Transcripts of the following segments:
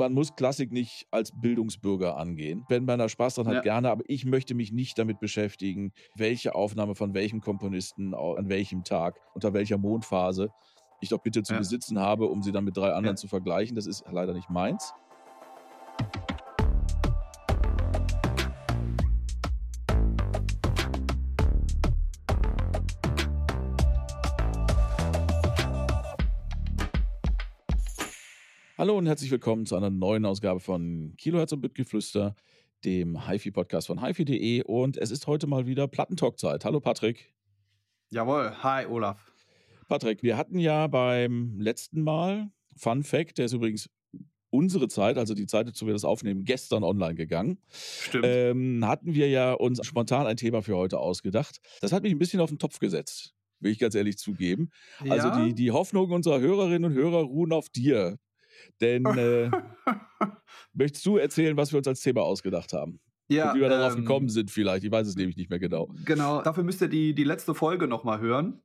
man muss Klassik nicht als Bildungsbürger angehen. Wenn man da Spaß dran hat, ja. gerne, aber ich möchte mich nicht damit beschäftigen, welche Aufnahme von welchem Komponisten an welchem Tag, unter welcher Mondphase ich doch bitte zu ja. besitzen habe, um sie dann mit drei anderen ja. zu vergleichen. Das ist leider nicht meins. Hallo und herzlich willkommen zu einer neuen Ausgabe von Kilohertz und Bitgeflüster, dem HiFi-Podcast von HiFi.de. Und es ist heute mal wieder Plattentalk-Zeit. Hallo Patrick. Jawohl, hi Olaf. Patrick, wir hatten ja beim letzten Mal, Fun Fact, der ist übrigens unsere Zeit, also die Zeit, zu wir das aufnehmen, gestern online gegangen. Stimmt. Ähm, hatten wir ja uns spontan ein Thema für heute ausgedacht. Das hat mich ein bisschen auf den Topf gesetzt will ich ganz ehrlich zugeben. Also ja? Also die, die Hoffnungen unserer Hörerinnen und Hörer ruhen auf dir. Denn äh, möchtest du erzählen, was wir uns als Thema ausgedacht haben? Ja, und wie wir darauf ähm, gekommen sind vielleicht. Ich weiß es nämlich nicht mehr genau. Genau, dafür müsst ihr die, die letzte Folge nochmal hören.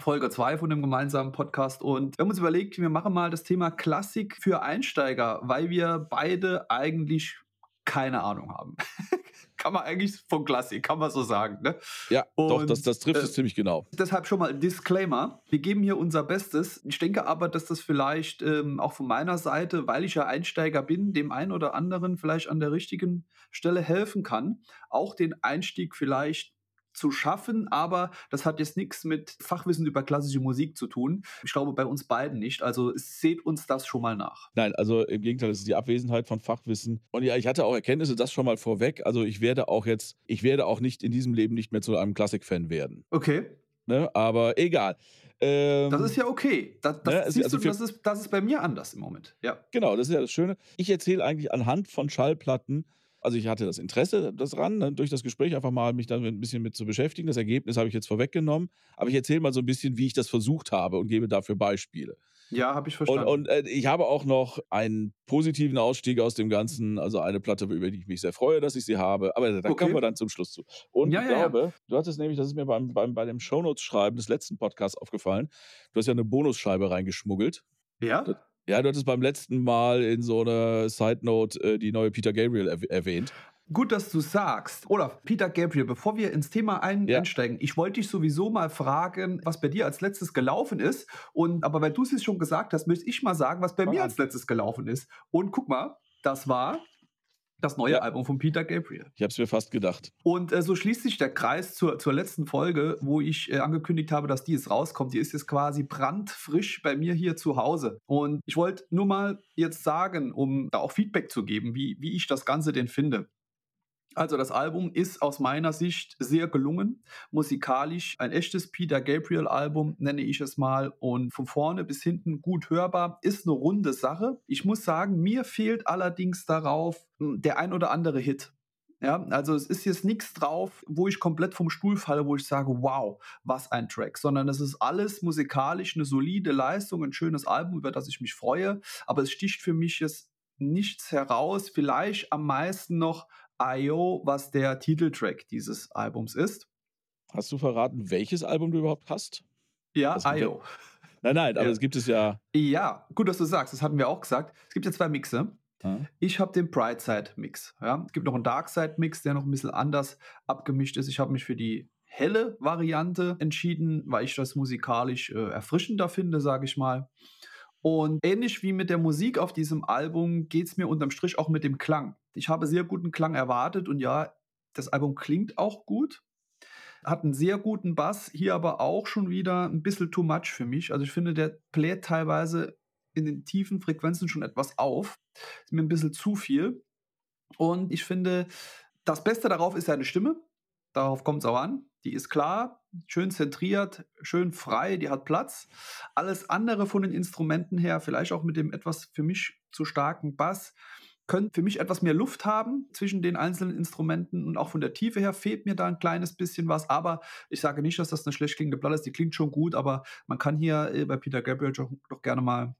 Folge 2 von dem gemeinsamen Podcast. Und wir haben uns überlegt, wir machen mal das Thema Klassik für Einsteiger, weil wir beide eigentlich keine Ahnung haben. kann man eigentlich von Klassik, kann man so sagen. Ne? Ja, und, doch, das, das trifft äh, es ziemlich genau. Deshalb schon mal Disclaimer. Wir geben hier unser Bestes. Ich denke aber, dass das vielleicht ähm, auch von meiner Seite, weil ich ja Einsteiger bin, dem einen oder anderen vielleicht an der richtigen Stelle helfen kann, auch den Einstieg vielleicht zu schaffen, aber das hat jetzt nichts mit Fachwissen über klassische Musik zu tun. Ich glaube bei uns beiden nicht. Also seht uns das schon mal nach. Nein, also im Gegenteil, das ist die Abwesenheit von Fachwissen. Und ja, ich hatte auch Erkenntnisse, das schon mal vorweg. Also ich werde auch jetzt, ich werde auch nicht in diesem Leben nicht mehr zu einem Klassik-Fan werden. Okay. Ne? Aber egal. Ähm, das ist ja okay. Das, das, ne? Siehst also du, das, ist, das ist bei mir anders im Moment. Ja. Genau, das ist ja das Schöne. Ich erzähle eigentlich anhand von Schallplatten also ich hatte das Interesse daran, ne, durch das Gespräch einfach mal mich dann ein bisschen mit zu beschäftigen. Das Ergebnis habe ich jetzt vorweggenommen. Aber ich erzähle mal so ein bisschen, wie ich das versucht habe und gebe dafür Beispiele. Ja, habe ich verstanden. Und, und äh, ich habe auch noch einen positiven Ausstieg aus dem Ganzen, also eine Platte, über die ich mich sehr freue, dass ich sie habe. Aber da okay. kommen wir dann zum Schluss zu. Und ja, ich ja, glaube, ja. du hattest nämlich, das ist mir beim, beim, bei dem Shownotes-Schreiben des letzten Podcasts aufgefallen, du hast ja eine Bonusscheibe reingeschmuggelt. Ja? Ja, du hattest beim letzten Mal in so einer Side Note äh, die neue Peter Gabriel erw erwähnt. Gut, dass du sagst. Olaf, Peter Gabriel, bevor wir ins Thema ein ja. einsteigen, ich wollte dich sowieso mal fragen, was bei dir als letztes gelaufen ist. Und aber weil du es schon gesagt hast, möchte ich mal sagen, was bei Mach mir an. als letztes gelaufen ist. Und guck mal, das war das neue ja. Album von Peter Gabriel. Ich habe es mir fast gedacht. Und äh, so schließt sich der Kreis zur, zur letzten Folge, wo ich äh, angekündigt habe, dass die jetzt rauskommt. Die ist jetzt quasi brandfrisch bei mir hier zu Hause. Und ich wollte nur mal jetzt sagen, um da auch Feedback zu geben, wie, wie ich das Ganze denn finde. Also das Album ist aus meiner Sicht sehr gelungen, musikalisch ein echtes Peter Gabriel Album nenne ich es mal. Und von vorne bis hinten gut hörbar, ist eine runde Sache. Ich muss sagen, mir fehlt allerdings darauf hm, der ein oder andere Hit. Ja, also es ist jetzt nichts drauf, wo ich komplett vom Stuhl falle, wo ich sage, wow, was ein Track, sondern es ist alles musikalisch eine solide Leistung, ein schönes Album, über das ich mich freue, aber es sticht für mich jetzt nichts heraus, vielleicht am meisten noch IO, was der Titeltrack dieses Albums ist. Hast du verraten, welches Album du überhaupt hast? Ja, IO. Nein, nein, aber es gibt es ja. Ja, gut, dass du sagst, das hatten wir auch gesagt. Es gibt ja zwei Mixe. Hm. Ich habe den Brightside-Mix. Ja. Es gibt noch einen Darkside-Mix, der noch ein bisschen anders abgemischt ist. Ich habe mich für die helle Variante entschieden, weil ich das musikalisch äh, erfrischender finde, sage ich mal. Und ähnlich wie mit der Musik auf diesem Album geht es mir unterm Strich auch mit dem Klang. Ich habe sehr guten Klang erwartet und ja, das Album klingt auch gut. Hat einen sehr guten Bass, hier aber auch schon wieder ein bisschen too much für mich. Also ich finde, der bläht teilweise in den tiefen Frequenzen schon etwas auf. Ist mir ein bisschen zu viel. Und ich finde, das Beste darauf ist seine Stimme. Darauf kommt es auch an. Die ist klar, schön zentriert, schön frei, die hat Platz. Alles andere von den Instrumenten her, vielleicht auch mit dem etwas für mich zu starken Bass, könnte für mich etwas mehr Luft haben zwischen den einzelnen Instrumenten und auch von der Tiefe her fehlt mir da ein kleines bisschen was. Aber ich sage nicht, dass das eine schlecht klingende Platte ist. Die klingt schon gut, aber man kann hier äh, bei Peter Gabriel doch, doch gerne mal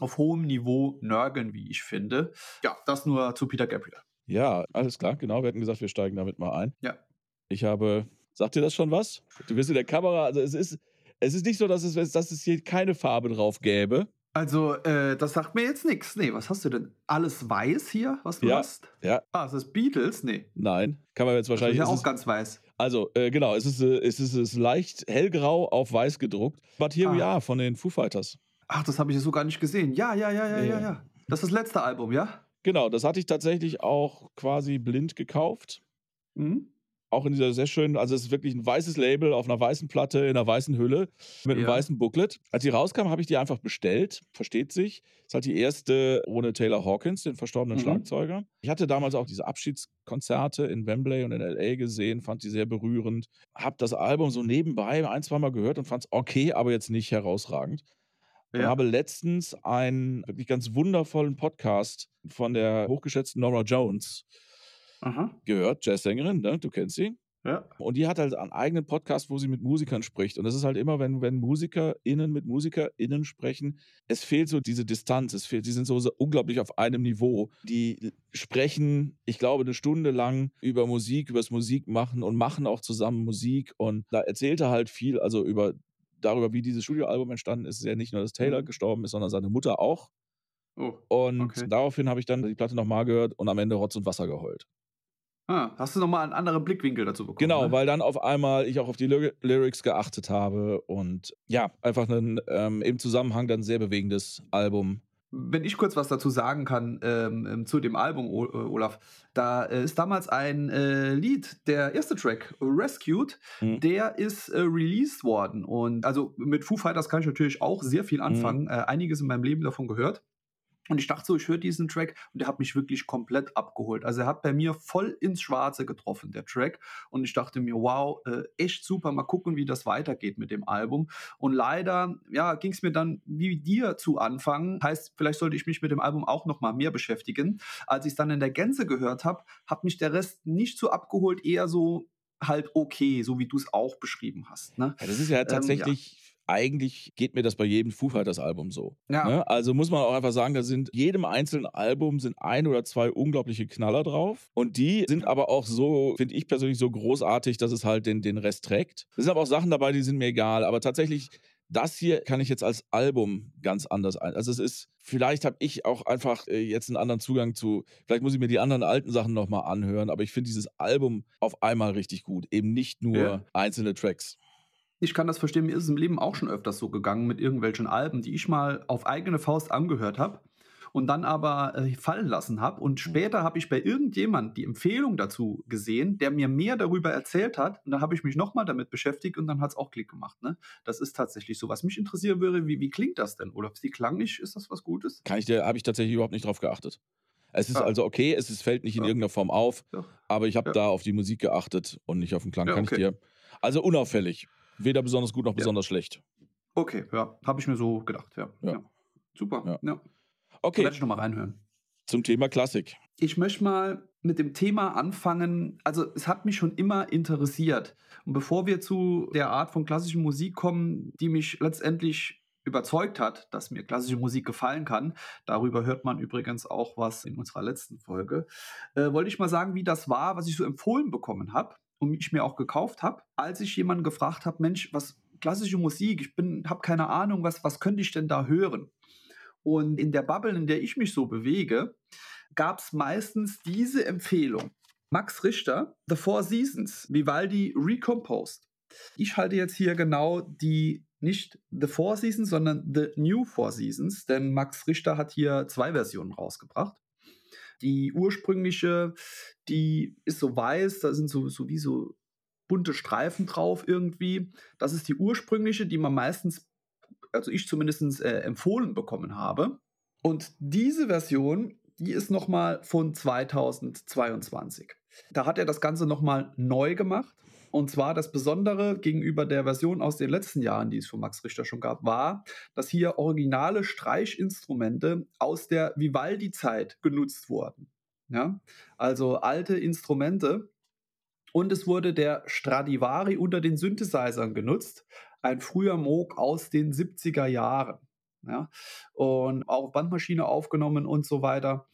auf hohem Niveau nörgeln, wie ich finde. Ja, das nur zu Peter Gabriel. Ja, alles klar, genau. Wir hatten gesagt, wir steigen damit mal ein. Ja. Ich habe, sagt dir das schon was? Du wirst in der Kamera, also es ist, es ist nicht so, dass es, dass es hier keine Farbe drauf gäbe. Also, äh, das sagt mir jetzt nichts. Nee, was hast du denn? Alles weiß hier, was du ja, hast? Ja. Ah, ist das Beatles? Nee. Nein, kann man jetzt wahrscheinlich. Das ist ja auch ganz weiß. Also, äh, genau, es ist, äh, es, ist, es ist leicht hellgrau auf weiß gedruckt. But Here ah. We Are von den Foo Fighters. Ach, das habe ich so gar nicht gesehen. Ja, ja, ja, ja, ja, ja. Das ist das letzte Album, ja? Genau, das hatte ich tatsächlich auch quasi blind gekauft. Mhm. Auch in dieser sehr schönen, also es ist wirklich ein weißes Label auf einer weißen Platte, in einer weißen Hülle, mit einem ja. weißen Booklet. Als die rauskam, habe ich die einfach bestellt, versteht sich. Ist halt die erste ohne Taylor Hawkins, den verstorbenen mhm. Schlagzeuger. Ich hatte damals auch diese Abschiedskonzerte in Wembley und in L.A. gesehen, fand die sehr berührend. Hab das Album so nebenbei ein, zweimal gehört und fand es okay, aber jetzt nicht herausragend. Ich habe letztens einen wirklich ganz wundervollen Podcast von der hochgeschätzten Nora Jones Aha. gehört, Jazzsängerin, ne? du kennst sie. Ja. Und die hat halt einen eigenen Podcast, wo sie mit Musikern spricht. Und das ist halt immer, wenn, wenn MusikerInnen mit MusikerInnen sprechen, es fehlt so diese Distanz. Es fehlt, die sind so, so unglaublich auf einem Niveau. Die sprechen, ich glaube, eine Stunde lang über Musik, über das Musikmachen und machen auch zusammen Musik. Und da erzählt er halt viel, also über darüber, wie dieses Studioalbum entstanden ist, ist ja nicht nur, dass Taylor mhm. gestorben ist, sondern seine Mutter auch. Oh, und okay. daraufhin habe ich dann die Platte nochmal gehört und am Ende Rotz und Wasser geheult. Ah, hast du nochmal einen anderen Blickwinkel dazu bekommen? Genau, ne? weil dann auf einmal ich auch auf die Ly Lyrics geachtet habe und ja, einfach ein ähm, im Zusammenhang dann sehr bewegendes Album wenn ich kurz was dazu sagen kann ähm, ähm zu dem Album, äh, Olaf, da äh, ist damals ein äh, Lied, der erste Track, Rescued, mhm. der ist äh, released worden. Und also mit Foo Fighters kann ich natürlich auch sehr viel mhm. anfangen, mhm. einiges in meinem Leben davon gehört. Und ich dachte so, ich höre diesen Track und der hat mich wirklich komplett abgeholt. Also er hat bei mir voll ins Schwarze getroffen, der Track. Und ich dachte mir, wow, äh, echt super, mal gucken, wie das weitergeht mit dem Album. Und leider, ja, ging es mir dann wie dir zu Anfang. Heißt, vielleicht sollte ich mich mit dem Album auch noch mal mehr beschäftigen. Als ich es dann in der Gänze gehört habe, hat mich der Rest nicht so abgeholt, eher so halt okay, so wie du es auch beschrieben hast. Ne? Ja, das ist ja tatsächlich ähm, ja eigentlich geht mir das bei jedem Foo Fighters Album so. Ja. Ne? Also muss man auch einfach sagen, da sind jedem einzelnen Album sind ein oder zwei unglaubliche Knaller drauf und die sind aber auch so, finde ich persönlich so großartig, dass es halt den, den Rest trägt. Es sind aber auch Sachen dabei, die sind mir egal, aber tatsächlich das hier kann ich jetzt als Album ganz anders ein. Also es ist, vielleicht habe ich auch einfach äh, jetzt einen anderen Zugang zu, vielleicht muss ich mir die anderen alten Sachen nochmal anhören, aber ich finde dieses Album auf einmal richtig gut. Eben nicht nur ja. einzelne Tracks. Ich kann das verstehen, mir ist es im Leben auch schon öfters so gegangen mit irgendwelchen Alben, die ich mal auf eigene Faust angehört habe und dann aber äh, fallen lassen habe. Und mhm. später habe ich bei irgendjemand die Empfehlung dazu gesehen, der mir mehr darüber erzählt hat. Und dann habe ich mich nochmal damit beschäftigt und dann hat es auch Klick gemacht. Ne? Das ist tatsächlich so. Was mich interessieren würde, wie, wie klingt das denn? Oder ist die klanglich, ist das was Gutes? Kann ich dir, habe ich tatsächlich überhaupt nicht drauf geachtet. Es ist ah. also okay, es ist, fällt nicht in ja. irgendeiner Form auf, ja. aber ich habe ja. da auf die Musik geachtet und nicht auf den Klang. Kann okay. ich dir. Also unauffällig. Weder besonders gut noch besonders schlecht. Okay, ja, habe ich mir so gedacht, ja. ja. Super, ja. Okay. Werde ich nochmal reinhören. Zum Thema Klassik. Ich möchte mal mit dem Thema anfangen. Also, es hat mich schon immer interessiert. Und bevor wir zu der Art von klassischer Musik kommen, die mich letztendlich überzeugt hat, dass mir klassische Musik gefallen kann. Darüber hört man übrigens auch was in unserer letzten Folge. Äh, wollte ich mal sagen, wie das war, was ich so empfohlen bekommen habe und ich mir auch gekauft habe, als ich jemanden gefragt habe, Mensch, was klassische Musik, ich bin, habe keine Ahnung, was, was könnte ich denn da hören? Und in der Bubble, in der ich mich so bewege, gab es meistens diese Empfehlung. Max Richter, The Four Seasons, Vivaldi Recomposed. Ich halte jetzt hier genau die nicht The Four Seasons, sondern The New Four Seasons, denn Max Richter hat hier zwei Versionen rausgebracht. Die ursprüngliche, die ist so weiß, da sind so, so wie so bunte Streifen drauf irgendwie. Das ist die ursprüngliche, die man meistens, also ich zumindest äh, empfohlen bekommen habe. Und diese Version, die ist nochmal von 2022. Da hat er das Ganze nochmal neu gemacht und zwar das Besondere gegenüber der Version aus den letzten Jahren, die es von Max Richter schon gab, war, dass hier originale Streichinstrumente aus der Vivaldi-Zeit genutzt wurden. Ja? Also alte Instrumente. Und es wurde der Stradivari unter den Synthesizern genutzt, ein früher Moog aus den 70er Jahren. Ja? Und auch Bandmaschine aufgenommen und so weiter.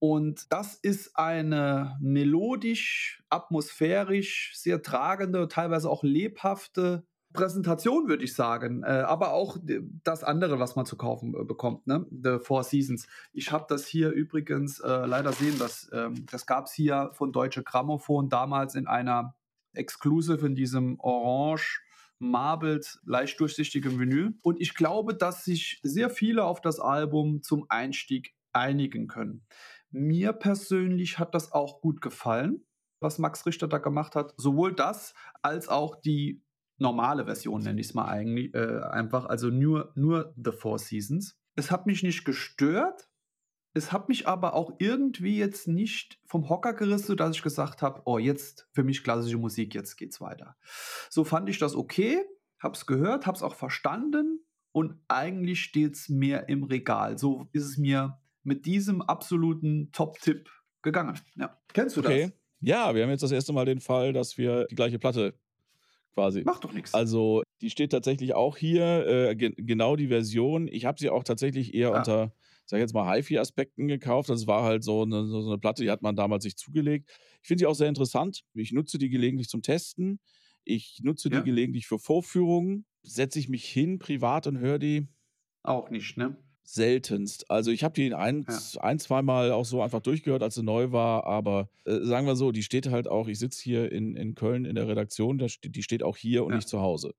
Und das ist eine melodisch, atmosphärisch sehr tragende, teilweise auch lebhafte Präsentation, würde ich sagen. Äh, aber auch das andere, was man zu kaufen äh, bekommt, ne? The Four Seasons. Ich habe das hier übrigens äh, leider sehen, dass, ähm, das gab es hier von Deutsche Grammophon damals in einer Exclusive in diesem Orange marbled, leicht durchsichtigem Vinyl. Und ich glaube, dass sich sehr viele auf das Album zum Einstieg einigen können. Mir persönlich hat das auch gut gefallen, was Max Richter da gemacht hat. Sowohl das als auch die normale Version, nenne ich es mal eigentlich, äh, einfach. Also nur, nur The Four Seasons. Es hat mich nicht gestört. Es hat mich aber auch irgendwie jetzt nicht vom Hocker gerissen, sodass ich gesagt habe, oh, jetzt für mich klassische Musik, jetzt geht's weiter. So fand ich das okay, hab's gehört, hab's auch verstanden und eigentlich steht's mehr im Regal. So ist es mir mit diesem absoluten Top-Tipp gegangen. Ja. Kennst du okay. das? Ja, wir haben jetzt das erste Mal den Fall, dass wir die gleiche Platte quasi. Macht doch nichts. Also, die steht tatsächlich auch hier, äh, ge genau die Version. Ich habe sie auch tatsächlich eher ah. unter, sag ich jetzt mal, HiFi-Aspekten gekauft. Das war halt so eine, so eine Platte, die hat man damals sich zugelegt. Ich finde sie auch sehr interessant. Ich nutze die gelegentlich zum Testen. Ich nutze ja. die gelegentlich für Vorführungen. Setze ich mich hin privat und höre die. Auch nicht, ne? Seltenst. Also ich habe die ein, ja. ein, zweimal auch so einfach durchgehört, als sie neu war, aber äh, sagen wir so, die steht halt auch, ich sitze hier in, in Köln in der Redaktion, die steht auch hier und ja. nicht zu Hause.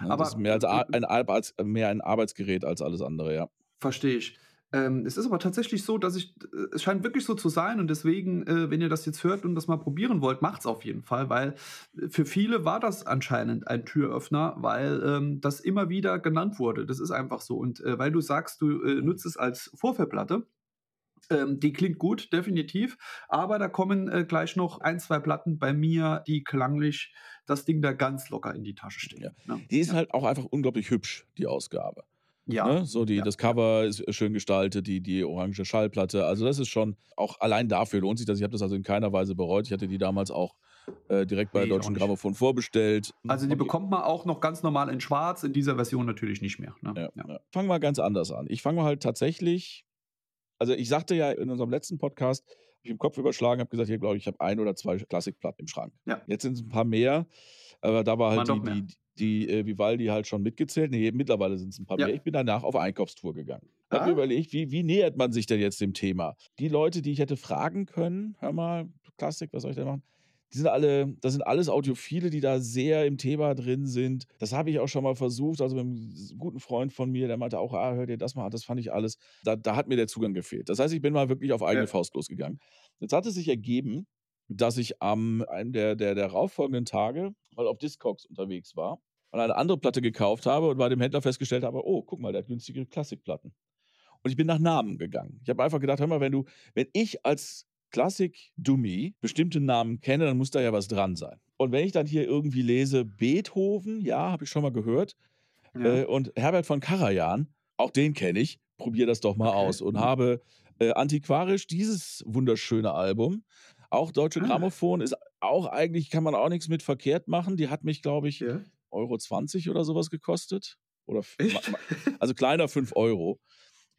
Ja, aber das ist mehr, als ein, als, mehr ein Arbeitsgerät als alles andere, ja. Verstehe ich. Ähm, es ist aber tatsächlich so, dass ich, äh, es scheint wirklich so zu sein und deswegen, äh, wenn ihr das jetzt hört und das mal probieren wollt, macht es auf jeden Fall, weil äh, für viele war das anscheinend ein Türöffner, weil ähm, das immer wieder genannt wurde. Das ist einfach so. Und äh, weil du sagst, du äh, nutzt es als Vorführplatte, ähm, die klingt gut, definitiv. Aber da kommen äh, gleich noch ein, zwei Platten bei mir, die klanglich das Ding da ganz locker in die Tasche stehen. Ja. Ja. Die ist ja. halt auch einfach unglaublich hübsch, die Ausgabe. Ja. Ne? So die, ja. das Cover ist schön gestaltet, die, die orange Schallplatte. Also das ist schon, auch allein dafür lohnt sich das. Ich habe das also in keiner Weise bereut. Ich hatte die damals auch äh, direkt bei nee, Deutschen Grammophon vorbestellt. Also die bekommt man auch noch ganz normal in schwarz, in dieser Version natürlich nicht mehr. Ne? Ja, ja. Fangen wir ganz anders an. Ich fange halt tatsächlich, also ich sagte ja in unserem letzten Podcast, habe ich im Kopf überschlagen, habe gesagt, hier glaube ich, ich habe ein oder zwei Klassikplatten im Schrank. Ja. Jetzt sind es ein paar mehr, aber da war halt die, die, die äh, Vivaldi halt schon mitgezählt. Nee, mittlerweile sind es ein paar ja. mehr. Ich bin danach auf Einkaufstour gegangen. Ah. Habe mir überlegt, wie, wie nähert man sich denn jetzt dem Thema? Die Leute, die ich hätte fragen können, hör mal, Klassik, was soll ich da machen? Die sind alle, das sind alles Audiophile, die da sehr im Thema drin sind. Das habe ich auch schon mal versucht. Also mit einem guten Freund von mir, der meinte auch, ah, hör dir das mal an, das fand ich alles. Da, da hat mir der Zugang gefehlt. Das heißt, ich bin mal wirklich auf eigene ja. Faust losgegangen. Jetzt hat es sich ergeben, dass ich am einem der, der, der rauffolgenden Tage mal auf Discogs unterwegs war und eine andere Platte gekauft habe und bei dem Händler festgestellt habe, oh, guck mal, der hat günstige Klassikplatten. Und ich bin nach Namen gegangen. Ich habe einfach gedacht, hör mal, wenn du, wenn ich als Klassik-Dummy bestimmte Namen kenne, dann muss da ja was dran sein. Und wenn ich dann hier irgendwie lese, Beethoven, ja, habe ich schon mal gehört, ja. äh, und Herbert von Karajan, auch den kenne ich, probiere das doch mal okay. aus und mhm. habe äh, antiquarisch dieses wunderschöne Album. Auch Deutsche ah. Grammophon ist auch eigentlich, kann man auch nichts mit verkehrt machen. Die hat mich, glaube ich, ja. Euro 20 oder sowas gekostet. Oder also kleiner 5 Euro.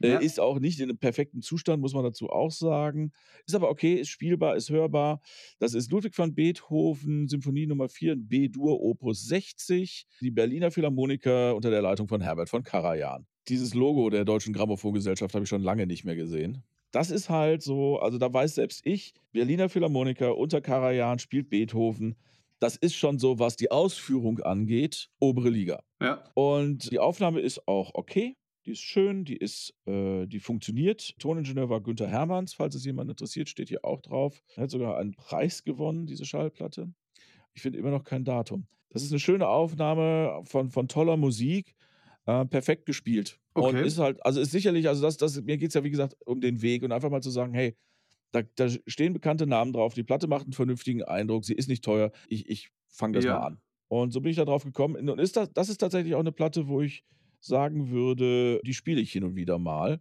Äh, ja. Ist auch nicht in einem perfekten Zustand, muss man dazu auch sagen. Ist aber okay, ist spielbar, ist hörbar. Das ist Ludwig van Beethoven, Symphonie Nummer 4 in B-Dur, Opus 60, die Berliner Philharmoniker unter der Leitung von Herbert von Karajan. Dieses Logo der Deutschen Grammophongesellschaft habe ich schon lange nicht mehr gesehen. Das ist halt so, also da weiß selbst ich, Berliner Philharmoniker unter Karajan spielt Beethoven das ist schon so, was die Ausführung angeht, obere Liga. Ja. Und die Aufnahme ist auch okay. Die ist schön, die ist, äh, die funktioniert. Toningenieur war Günther Hermanns, falls es jemand interessiert, steht hier auch drauf. Er hat sogar einen Preis gewonnen, diese Schallplatte. Ich finde immer noch kein Datum. Das ist eine schöne Aufnahme von, von toller Musik, äh, perfekt gespielt. Okay. Und ist halt, also ist sicherlich, also das, das, mir geht es ja wie gesagt um den Weg und einfach mal zu sagen, hey, da, da, stehen bekannte Namen drauf. Die Platte macht einen vernünftigen Eindruck. Sie ist nicht teuer. Ich, ich fange das ja. mal an. Und so bin ich da drauf gekommen. Und ist das, das ist tatsächlich auch eine Platte, wo ich sagen würde, die spiele ich hin und wieder mal,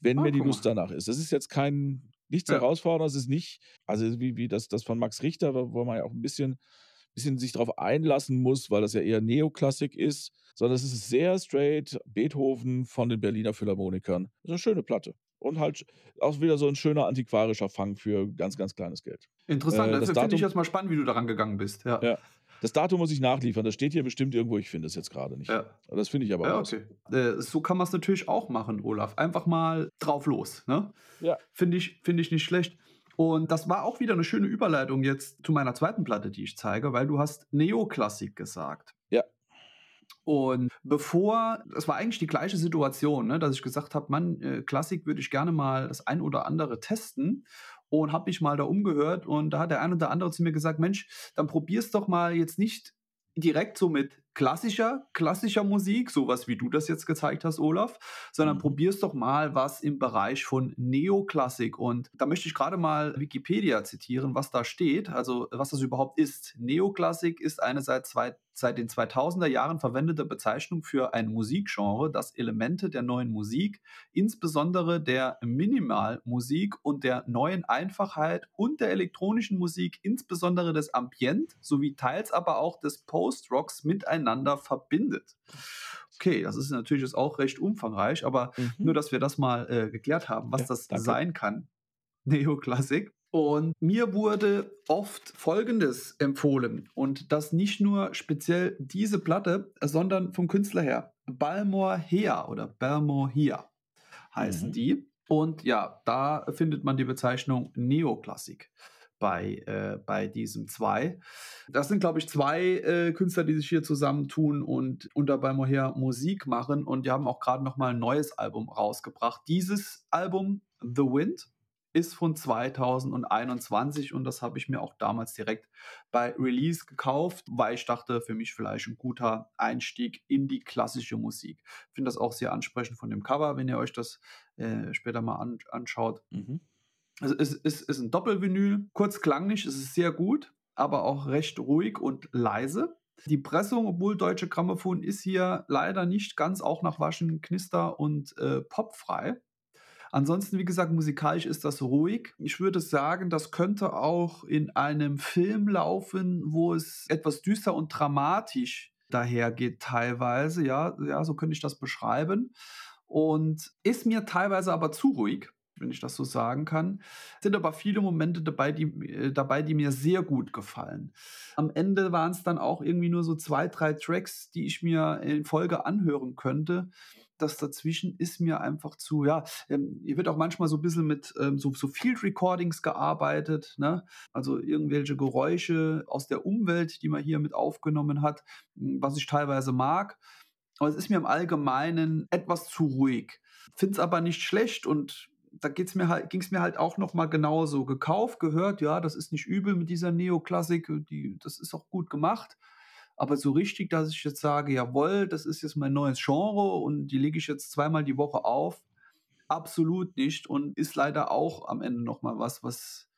wenn ah, mir die Lust danach ist. Das ist jetzt kein nichts ja. herausforderndes, ist nicht, also wie, wie das, das von Max Richter, wo man ja auch ein bisschen, bisschen sich darauf einlassen muss, weil das ja eher Neoklassik ist, sondern es ist sehr straight Beethoven von den Berliner Philharmonikern. Das ist eine schöne Platte und halt auch wieder so ein schöner antiquarischer Fang für ganz, ganz kleines Geld. Interessant, äh, das, das finde ich jetzt mal spannend, wie du daran gegangen bist. Ja. ja. Das Datum muss ich nachliefern. Das steht hier bestimmt irgendwo. Ich finde es jetzt gerade nicht. Ja. Das finde ich aber ja, okay. Äh, so kann man es natürlich auch machen, Olaf. Einfach mal drauf los. Ne? Ja. Finde ich, find ich nicht schlecht. Und das war auch wieder eine schöne Überleitung jetzt zu meiner zweiten Platte, die ich zeige, weil du hast Neoklassik gesagt. Und bevor, das war eigentlich die gleiche Situation, ne, dass ich gesagt habe, Mann, äh, Klassik würde ich gerne mal das ein oder andere testen. Und habe mich mal da umgehört und da hat der ein oder andere zu mir gesagt, Mensch, dann probier's doch mal jetzt nicht direkt so mit klassischer, klassischer Musik, sowas wie du das jetzt gezeigt hast, Olaf, sondern mhm. probier's doch mal was im Bereich von Neoklassik. Und da möchte ich gerade mal Wikipedia zitieren, was da steht, also was das überhaupt ist. Neoklassik ist eine seit zwei seit den 2000er Jahren verwendete Bezeichnung für ein Musikgenre, das Elemente der neuen Musik, insbesondere der Minimalmusik und der neuen Einfachheit und der elektronischen Musik, insbesondere des Ambient sowie teils aber auch des Post-Rocks miteinander verbindet. Okay, das ist natürlich jetzt auch recht umfangreich, aber mhm. nur, dass wir das mal äh, geklärt haben, was ja, das danke. sein kann. Neoklassik. Und mir wurde oft Folgendes empfohlen und das nicht nur speziell diese Platte, sondern vom Künstler her. Balmor Hea oder Balmor Hea heißen mhm. die. Und ja, da findet man die Bezeichnung Neoklassik bei, äh, bei diesem zwei. Das sind, glaube ich, zwei äh, Künstler, die sich hier zusammentun und unter Balmor Hea Musik machen. Und die haben auch gerade noch mal ein neues Album rausgebracht. Dieses Album, The Wind, ist von 2021 und das habe ich mir auch damals direkt bei Release gekauft, weil ich dachte, für mich vielleicht ein guter Einstieg in die klassische Musik. Ich finde das auch sehr ansprechend von dem Cover, wenn ihr euch das äh, später mal an, anschaut. Mhm. Also es ist, ist ein Doppelvinyl, kurz klanglich, es ist sehr gut, aber auch recht ruhig und leise. Die Pressung, obwohl Deutsche Grammophon ist hier leider nicht ganz auch nach Waschen, Knister und äh, popfrei. Ansonsten, wie gesagt, musikalisch ist das ruhig. Ich würde sagen, das könnte auch in einem Film laufen, wo es etwas düster und dramatisch dahergeht teilweise. Ja, ja, so könnte ich das beschreiben. Und ist mir teilweise aber zu ruhig wenn ich das so sagen kann. Es sind aber viele Momente dabei die, äh, dabei, die mir sehr gut gefallen. Am Ende waren es dann auch irgendwie nur so zwei, drei Tracks, die ich mir in Folge anhören könnte das dazwischen ist mir einfach zu, ja, ähm, hier wird auch manchmal so ein bisschen mit ähm, so, so Field Recordings gearbeitet, ne? also irgendwelche Geräusche aus der Umwelt, die man hier mit aufgenommen hat, hm, was ich teilweise mag. Aber es ist mir im Allgemeinen etwas zu ruhig. Finde es aber nicht schlecht und da mir halt, ging es mir halt auch noch mal genauso. Gekauft, gehört, ja, das ist nicht übel mit dieser Neoklassik, die, das ist auch gut gemacht. Aber so richtig, dass ich jetzt sage, jawohl, das ist jetzt mein neues Genre und die lege ich jetzt zweimal die Woche auf, absolut nicht. Und ist leider auch am Ende nochmal was, was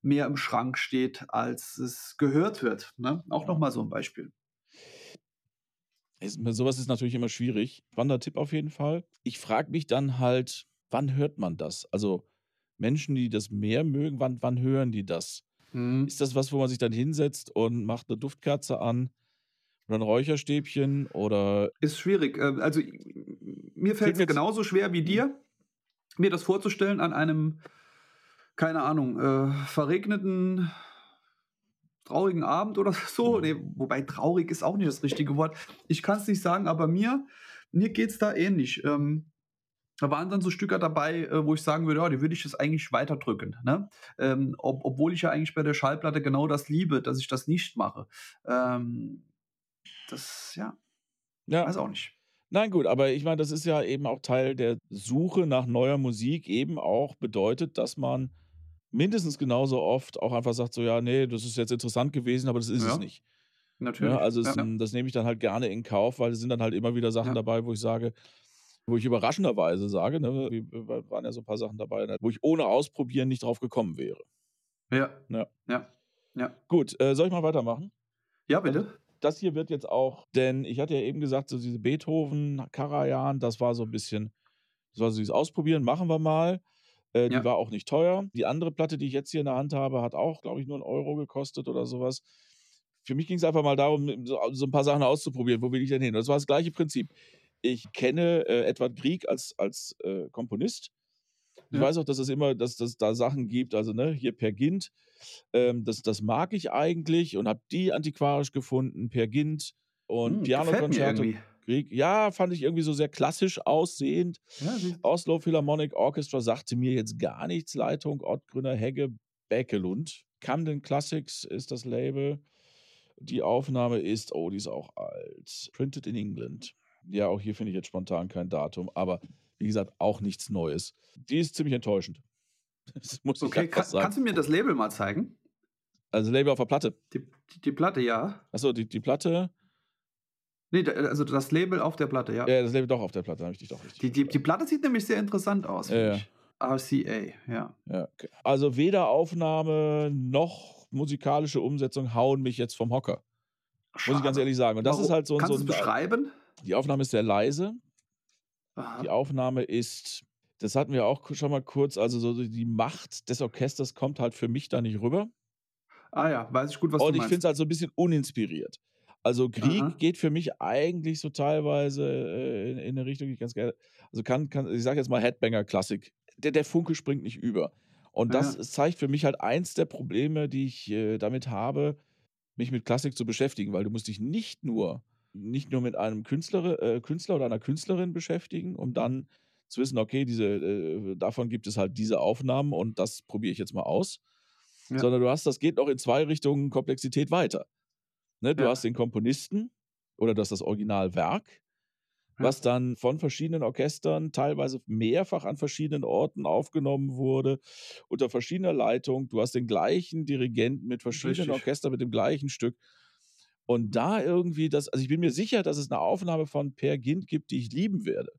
mehr im Schrank steht, als es gehört wird. Ne? Auch nochmal so ein Beispiel. Es, sowas ist natürlich immer schwierig. Wandertipp auf jeden Fall. Ich frage mich dann halt, wann hört man das? Also Menschen, die das mehr mögen, wann, wann hören die das? Mhm. Ist das was, wo man sich dann hinsetzt und macht eine Duftkerze an oder ein Räucherstäbchen oder. Ist schwierig. Ähm, also mir fällt es genauso schwer wie dir, mir das vorzustellen an einem, keine Ahnung, äh, verregneten, traurigen Abend oder so. Mhm. Nee, wobei traurig ist auch nicht das richtige Wort. Ich kann es nicht sagen, aber mir, mir geht es da ähnlich. Ähm, da waren dann so Stücke dabei, äh, wo ich sagen würde, ja, die würde ich jetzt eigentlich weiterdrücken. Ne? Ähm, ob, obwohl ich ja eigentlich bei der Schallplatte genau das liebe, dass ich das nicht mache. Ähm, das, ja, ja, weiß auch nicht. Nein, gut, aber ich meine, das ist ja eben auch Teil der Suche nach neuer Musik, eben auch bedeutet, dass man mindestens genauso oft auch einfach sagt, so, ja, nee, das ist jetzt interessant gewesen, aber das ist ja. es nicht. Natürlich. Ja, also es, ja. das nehme ich dann halt gerne in Kauf, weil es sind dann halt immer wieder Sachen dabei, wo ich sage, wo ich überraschenderweise sage, ne, waren ja so ein paar Sachen dabei, ne, wo ich ohne Ausprobieren nicht drauf gekommen wäre. Ja. Ja. Ja. ja. Gut, äh, soll ich mal weitermachen? Ja, bitte. Das hier wird jetzt auch, denn ich hatte ja eben gesagt, so diese Beethoven, Karajan, das war so ein bisschen, das war so dieses Ausprobieren, machen wir mal. Äh, die ja. war auch nicht teuer. Die andere Platte, die ich jetzt hier in der Hand habe, hat auch, glaube ich, nur einen Euro gekostet oder sowas. Für mich ging es einfach mal darum, so, so, ein paar Sachen auszuprobieren. Wo will ich denn hin? das war das gleiche Prinzip. Ich kenne äh, Edward Grieg als, als äh, Komponist Ich ja. weiß auch, dass es immer, dass es da Sachen gibt, also ne, hier Per Gint, ähm, das, das mag ich eigentlich und habe die antiquarisch gefunden, Per Gint und hm, Piano Concerto. Krieg. Ja, fand ich irgendwie so sehr klassisch aussehend. Ja, Oslo Philharmonic Orchestra sagte mir jetzt gar nichts. Leitung Ottgrüner Hegge Beckelund. Camden Classics ist das Label. Die Aufnahme ist, oh, die ist auch alt. Printed in England. Ja, auch hier finde ich jetzt spontan kein Datum, aber wie gesagt, auch nichts Neues. Die ist ziemlich enttäuschend. Das muss okay, ich kann, sagen. kannst du mir das Label mal zeigen? Also Label auf der Platte. Die, die, die Platte, ja. Achso, die, die Platte. Nee, also das Label auf der Platte, ja. Ja, das Label doch auf der Platte, habe ich dich doch richtig. Die, die, die, Platte sieht nämlich sehr interessant aus. Ja, ja. RCA, ja. ja okay. Also weder Aufnahme noch musikalische Umsetzung hauen mich jetzt vom Hocker. Schade. Muss ich ganz ehrlich sagen. Und das Warum? ist halt so, Kannst so ein. beschreiben? Die Aufnahme ist sehr leise. Aha. Die Aufnahme ist, das hatten wir auch schon mal kurz, also so die Macht des Orchesters kommt halt für mich da nicht rüber. Ah ja, weiß ich gut, was Und du meinst. Und ich finde es halt so ein bisschen uninspiriert. Also Krieg Aha. geht für mich eigentlich so teilweise äh, in, in, eine Richtung, die ich ganz gerne. Also kann, kann ich sage jetzt mal Headbanger-Klassik. Der, der Funke springt nicht über. Und das ja. zeigt für mich halt eins der Probleme, die ich äh, damit habe, mich mit Klassik zu beschäftigen, weil du musst dich nicht nur, nicht nur mit einem Künstler, äh, Künstler oder einer Künstlerin beschäftigen, um dann zu wissen, okay, diese, äh, davon gibt es halt diese Aufnahmen und das probiere ich jetzt mal aus. Ja. Sondern du hast, das geht noch in zwei Richtungen Komplexität weiter. Ne, du ja. hast den Komponisten oder das das Originalwerk, was dann von verschiedenen Orchestern teilweise mehrfach an verschiedenen Orten aufgenommen wurde, unter verschiedener Leitung. Du hast den gleichen Dirigenten mit verschiedenen Richtig. Orchestern mit dem gleichen Stück. Und da irgendwie das, also ich bin mir sicher, dass es eine Aufnahme von Per Gint gibt, die ich lieben werde.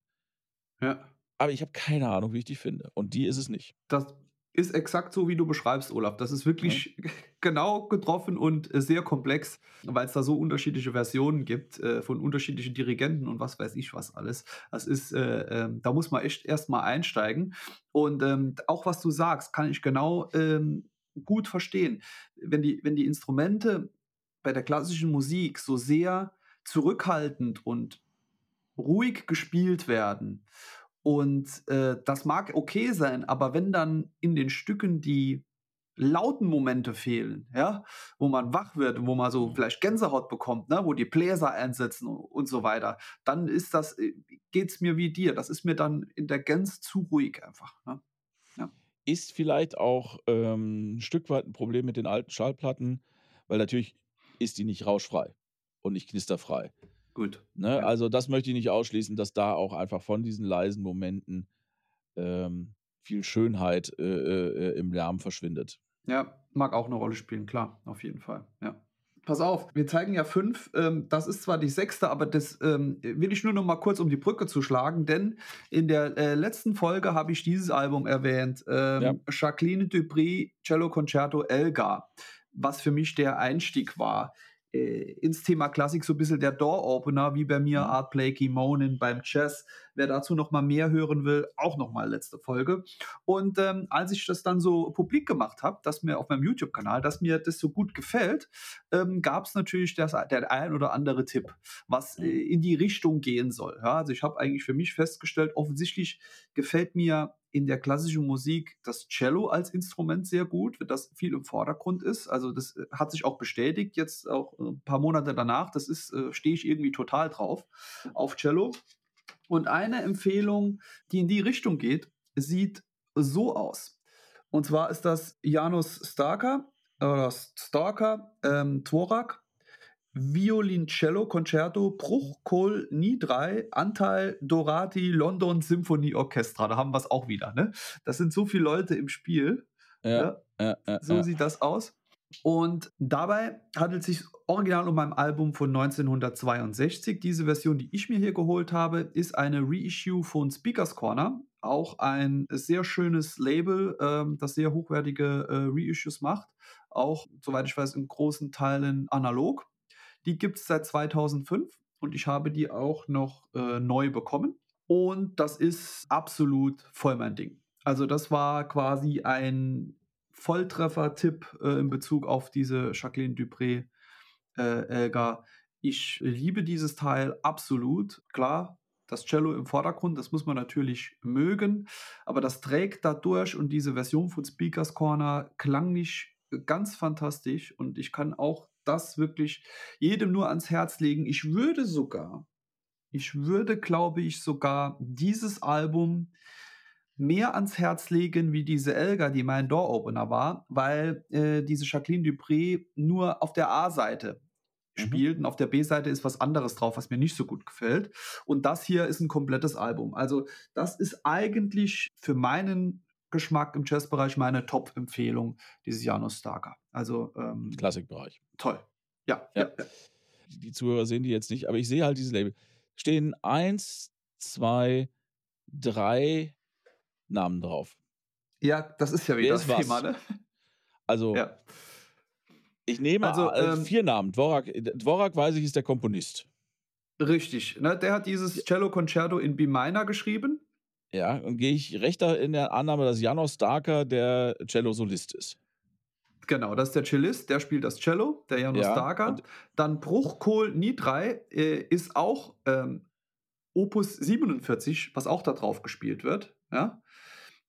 Ja. Aber ich habe keine Ahnung, wie ich die finde. Und die ist es nicht. Das ist exakt so, wie du beschreibst, Olaf. Das ist wirklich ja. genau getroffen und äh, sehr komplex, weil es da so unterschiedliche Versionen gibt äh, von unterschiedlichen Dirigenten und was weiß ich was alles. Das ist, äh, äh, da muss man echt erstmal einsteigen. Und ähm, auch was du sagst, kann ich genau ähm, gut verstehen. Wenn die, wenn die Instrumente bei der klassischen Musik so sehr zurückhaltend und ruhig gespielt werden und äh, das mag okay sein, aber wenn dann in den Stücken die lauten Momente fehlen, ja, wo man wach wird, wo man so vielleicht Gänsehaut bekommt, ne, wo die Bläser einsetzen und, und so weiter, dann ist das, äh, geht's mir wie dir. Das ist mir dann in der Gänze zu ruhig einfach. Ne? Ja. Ist vielleicht auch ähm, ein Stück weit ein Problem mit den alten Schallplatten, weil natürlich ist die nicht rauschfrei und nicht knisterfrei. Gut. Ne? Ja. Also das möchte ich nicht ausschließen, dass da auch einfach von diesen leisen Momenten ähm, viel Schönheit äh, äh, im Lärm verschwindet. Ja, mag auch eine Rolle spielen, klar, auf jeden Fall. Ja. Pass auf, wir zeigen ja fünf. Ähm, das ist zwar die sechste, aber das ähm, will ich nur noch mal kurz um die Brücke zu schlagen, denn in der äh, letzten Folge habe ich dieses Album erwähnt: ähm, ja. Jacqueline Dupri, Cello Concerto Elgar, was für mich der Einstieg war äh, ins Thema Klassik so ein bisschen der Door-Opener, wie bei mir mhm. Art Play Monin beim Jazz. Wer dazu noch mal mehr hören will, auch noch mal letzte Folge. Und ähm, als ich das dann so publik gemacht habe, dass mir auf meinem YouTube-Kanal, dass mir das so gut gefällt, ähm, gab es natürlich das, der ein oder andere Tipp, was äh, mhm. in die Richtung gehen soll. Ja, also ich habe eigentlich für mich festgestellt, offensichtlich gefällt mir in der klassischen Musik das Cello als Instrument sehr gut, das viel im Vordergrund ist. Also das äh, hat sich auch bestätigt jetzt auch ein äh, paar Monate danach. Das ist äh, stehe ich irgendwie total drauf auf Cello. Und eine Empfehlung, die in die Richtung geht, sieht so aus. Und zwar ist das Janus Starker oder Starker ähm, Tworak Violincello Concerto Bruch Kohl Nie 3 Anteil Dorati London Symphony Orchestra. Da haben wir es auch wieder. Ne? Das sind so viele Leute im Spiel. Ja, ja? Ja, so sieht das aus. Und dabei handelt es sich original um ein Album von 1962. Diese Version, die ich mir hier geholt habe, ist eine Reissue von Speakers Corner. Auch ein sehr schönes Label, ähm, das sehr hochwertige äh, Reissues macht. Auch, soweit ich weiß, in großen Teilen analog. Die gibt es seit 2005 und ich habe die auch noch äh, neu bekommen. Und das ist absolut voll mein Ding. Also das war quasi ein Volltreffer-Tipp äh, in Bezug auf diese Jacqueline Dupré äh, Elga. Ich liebe dieses Teil absolut. Klar, das Cello im Vordergrund, das muss man natürlich mögen, aber das trägt dadurch und diese Version von Speakers Corner klang nicht ganz fantastisch und ich kann auch das wirklich jedem nur ans Herz legen. Ich würde sogar, ich würde, glaube ich, sogar dieses Album mehr ans Herz legen wie diese Elga, die mein Door-Opener war, weil äh, diese Jacqueline Dupré nur auf der A-Seite mhm. spielt und auf der B-Seite ist was anderes drauf, was mir nicht so gut gefällt. Und das hier ist ein komplettes Album. Also das ist eigentlich für meinen Geschmack im Jazzbereich meine Top-Empfehlung, dieses Janus Starker. Also ähm, Klassikbereich. Toll. Ja, ja. ja. Die Zuhörer sehen die jetzt nicht, aber ich sehe halt diese Label. Stehen eins, zwei, drei Namen drauf. Ja, das ist ja wieder das Thema, ne? Also, ja. ich nehme also, ähm, vier Namen. Dvorak, Dvorak, weiß ich, ist der Komponist. Richtig. Ne? Der hat dieses Cello Concerto in B minor geschrieben. Ja, und gehe ich rechter in der Annahme, dass Janos Starker der Cello-Solist ist. Genau, das ist der Cellist, der spielt das Cello, der Janos ja, Starker. Dann Bruchkohl Nidrei äh, ist auch ähm, Opus 47, was auch da drauf gespielt wird. Ja?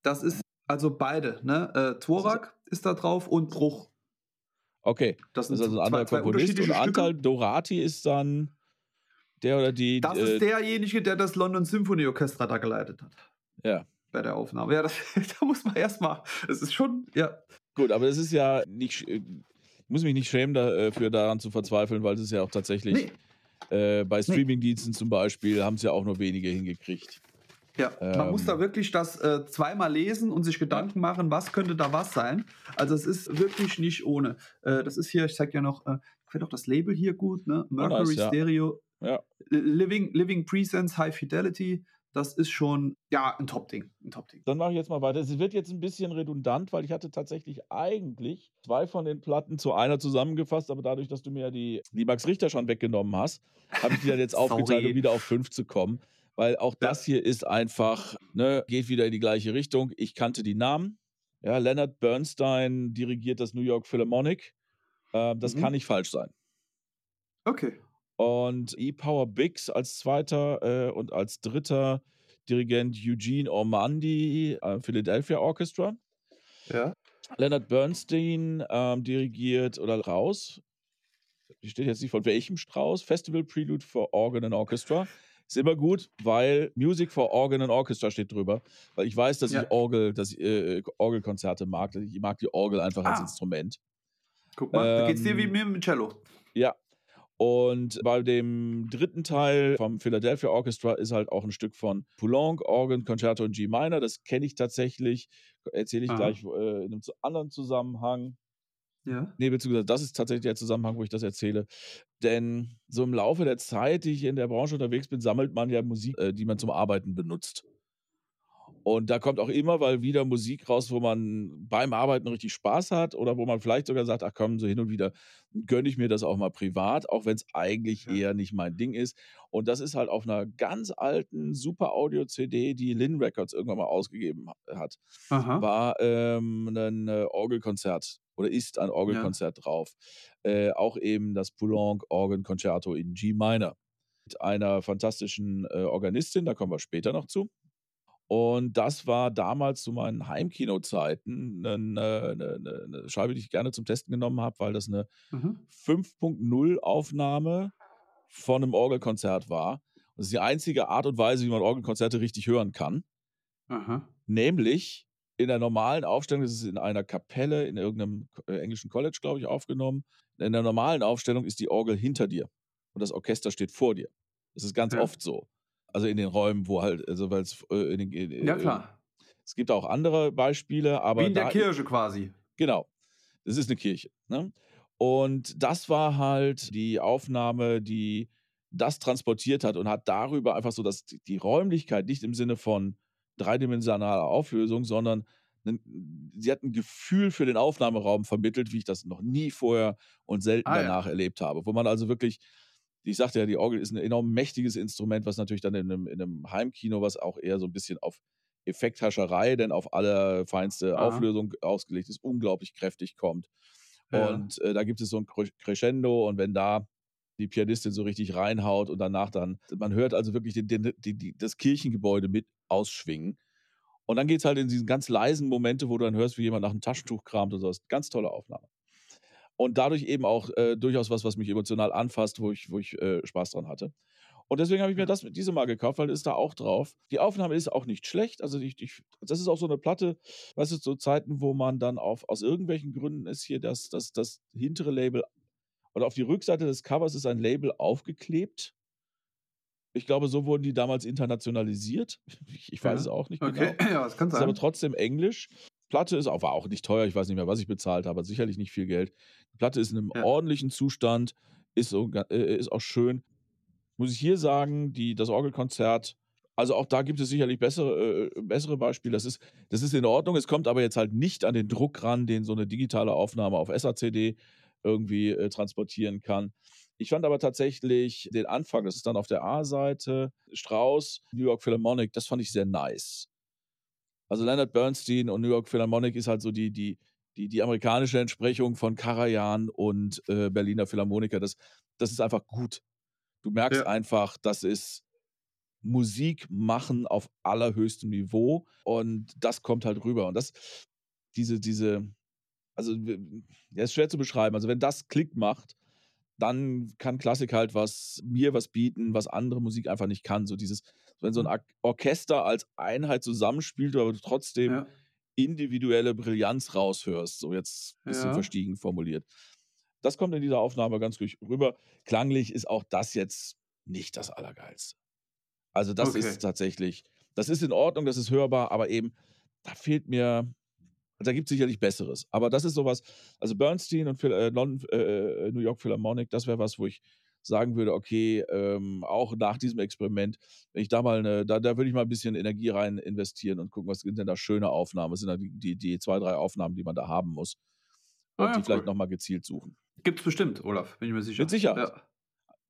Das ist also beide, ne? Äh, Thorak ist da drauf und Bruch. Okay. Das, das ist also ein anderer zwei, Komponist und Antal Dorati ist dann der oder die. Das äh, ist derjenige, der das London Symphony Orchestra da geleitet hat. Ja. Bei der Aufnahme. Ja, das, da muss man erstmal. Es ist schon, ja. Gut, aber es ist ja nicht. Ich muss mich nicht schämen dafür, äh, daran zu verzweifeln, weil es ist ja auch tatsächlich. Nee. Äh, bei Streamingdiensten nee. zum Beispiel haben es ja auch nur wenige hingekriegt. Ja, man ähm, muss da ähm. wirklich das äh, zweimal lesen und sich Gedanken machen, was könnte da was sein. Also es ist wirklich nicht ohne. Äh, das ist hier, ich zeig ja noch, äh, gefällt auch das Label hier gut, ne? Mercury oh, nice, Stereo, ja. Living, Living Presence, High Fidelity. Das ist schon, ja, ein Top-Ding. Top Dann mache ich jetzt mal weiter. Es wird jetzt ein bisschen redundant, weil ich hatte tatsächlich eigentlich zwei von den Platten zu einer zusammengefasst, aber dadurch, dass du mir ja die, die Max Richter schon weggenommen hast, habe ich die dann jetzt aufgeteilt, um wieder auf fünf zu kommen weil auch ja. das hier ist einfach, ne, geht wieder in die gleiche Richtung. Ich kannte die Namen. Ja, Leonard Bernstein dirigiert das New York Philharmonic. Äh, das mhm. kann nicht falsch sein. Okay. Und E-Power Biggs als zweiter äh, und als dritter Dirigent Eugene Ormandy, äh, Philadelphia Orchestra. Ja. Leonard Bernstein ähm, dirigiert oder raus. Die steht jetzt nicht von welchem Strauß. Festival Prelude for Organ and Orchestra. Ist immer gut, weil Music for Organ and Orchestra steht drüber. Weil ich weiß, dass ja. ich Orgel, dass ich äh, Orgelkonzerte mag. Ich mag die Orgel einfach ah. als Instrument. Guck mal, ähm, da geht's dir wie ähm, mir mit Cello. Ja. Und bei dem dritten Teil vom Philadelphia Orchestra ist halt auch ein Stück von Poulenc, Organ, Concerto in G Minor. Das kenne ich tatsächlich. Erzähle ich ah. gleich äh, in einem anderen Zusammenhang. Ja. Nee, beziehungsweise das ist tatsächlich der Zusammenhang, wo ich das erzähle. Denn so im Laufe der Zeit, die ich in der Branche unterwegs bin, sammelt man ja Musik, äh, die man zum Arbeiten benutzt. Und da kommt auch immer mal wieder Musik raus, wo man beim Arbeiten richtig Spaß hat oder wo man vielleicht sogar sagt, ach komm, so hin und wieder gönne ich mir das auch mal privat, auch wenn es eigentlich ja. eher nicht mein Ding ist. Und das ist halt auf einer ganz alten Super Audio CD, die Lin Records irgendwann mal ausgegeben hat, Aha. war ähm, ein äh, Orgelkonzert oder ist ein Orgelkonzert ja. drauf. Äh, auch eben das Poulenc Orgelconcerto in G Minor. Mit einer fantastischen äh, Organistin, da kommen wir später noch zu. Und das war damals zu meinen Heimkino-Zeiten eine, eine, eine, Scheibe, die ich gerne zum Testen genommen habe, weil das eine mhm. 5.0-Aufnahme von einem Orgelkonzert war. Das ist die einzige Art und Weise, wie man Orgelkonzerte richtig hören kann. Aha. Nämlich in der normalen Aufstellung, das ist in einer Kapelle in irgendeinem äh, englischen College, glaube ich, aufgenommen. In der normalen Aufstellung ist die Orgel hinter dir und das Orchester steht vor dir. Das ist ganz ja. oft so. Also in den Räumen, wo halt, also weil es äh, in den. In, ja, klar. Es gibt auch andere Beispiele, aber. Wie in der Kirche quasi. Genau. Das ist eine Kirche. Ne? Und das war halt die Aufnahme, die das transportiert hat und hat darüber einfach so, dass die Räumlichkeit nicht im Sinne von dreidimensionaler Auflösung, sondern sie hat ein Gefühl für den Aufnahmeraum vermittelt, wie ich das noch nie vorher und selten ah, danach ja. erlebt habe. Wo man also wirklich ich sagte ja, die Orgel ist ein enorm mächtiges Instrument, was natürlich dann in einem, in einem Heimkino, was auch eher so ein bisschen auf Effekthascherei, denn auf allerfeinste Aha. Auflösung ausgelegt ist, unglaublich kräftig kommt. Ja. Und äh, da gibt es so ein Crescendo und wenn da die Pianistin so richtig reinhaut und danach dann, man hört also wirklich den, den, den, das Kirchengebäude mit ausschwingen. Und dann geht es halt in diesen ganz leisen Momente, wo du dann hörst, wie jemand nach einem Taschentuch kramt und so. Ganz tolle Aufnahme. Und dadurch eben auch äh, durchaus was, was mich emotional anfasst, wo ich, wo ich äh, Spaß dran hatte. Und deswegen habe ich mir das mit diesem Mal gekauft, weil ist da auch drauf. Die Aufnahme ist auch nicht schlecht. Also ich, ich, das ist auch so eine Platte, weißt du, zu Zeiten, wo man dann auf, aus irgendwelchen Gründen ist hier das, das, das hintere Label oder auf die Rückseite des Covers ist ein Label aufgeklebt. Ich glaube, so wurden die damals internationalisiert. Ich, ich weiß ja. es auch nicht okay. genau. Ja, das kann sein. Ist aber trotzdem Englisch. Platte ist auch, war auch nicht teuer. Ich weiß nicht mehr, was ich bezahlt habe. Sicherlich nicht viel Geld. Die Platte ist in einem ja. ordentlichen Zustand. Ist, so, äh, ist auch schön. Muss ich hier sagen, die, das Orgelkonzert also auch da gibt es sicherlich bessere, äh, bessere Beispiele. Das ist, das ist in Ordnung. Es kommt aber jetzt halt nicht an den Druck ran, den so eine digitale Aufnahme auf SACD irgendwie äh, transportieren kann. Ich fand aber tatsächlich den Anfang, das ist dann auf der A-Seite, Strauss, New York Philharmonic, das fand ich sehr nice. Also Leonard Bernstein und New York Philharmonic ist halt so die, die, die, die amerikanische Entsprechung von Karajan und äh, Berliner Philharmoniker. Das, das ist einfach gut. Du merkst ja. einfach, das ist Musik machen auf allerhöchstem Niveau und das kommt halt rüber. Und das, diese, diese, also, ja, ist schwer zu beschreiben. Also, wenn das Klick macht, dann kann Klassik halt was mir was bieten, was andere Musik einfach nicht kann. So dieses, wenn so ein mhm. Orchester als Einheit zusammenspielt, aber du trotzdem ja. individuelle Brillanz raushörst, so jetzt ein bisschen ja. verstiegen formuliert. Das kommt in dieser Aufnahme ganz gut rüber. Klanglich ist auch das jetzt nicht das Allergeilste. Also das okay. ist tatsächlich, das ist in Ordnung, das ist hörbar, aber eben, da fehlt mir, da gibt es sicherlich Besseres. Aber das ist sowas, also Bernstein und Phil, äh, äh, äh, New York Philharmonic, das wäre was, wo ich sagen würde, okay, ähm, auch nach diesem Experiment, wenn ich da mal eine, da, da würde ich mal ein bisschen Energie rein investieren und gucken, was sind denn da schöne Aufnahmen, was sind da die, die, die zwei, drei Aufnahmen, die man da haben muss. Und ah, ja, die cool. vielleicht nochmal gezielt suchen. Gibt es bestimmt, Olaf, bin ich mir sicher. Mit Sicherheit.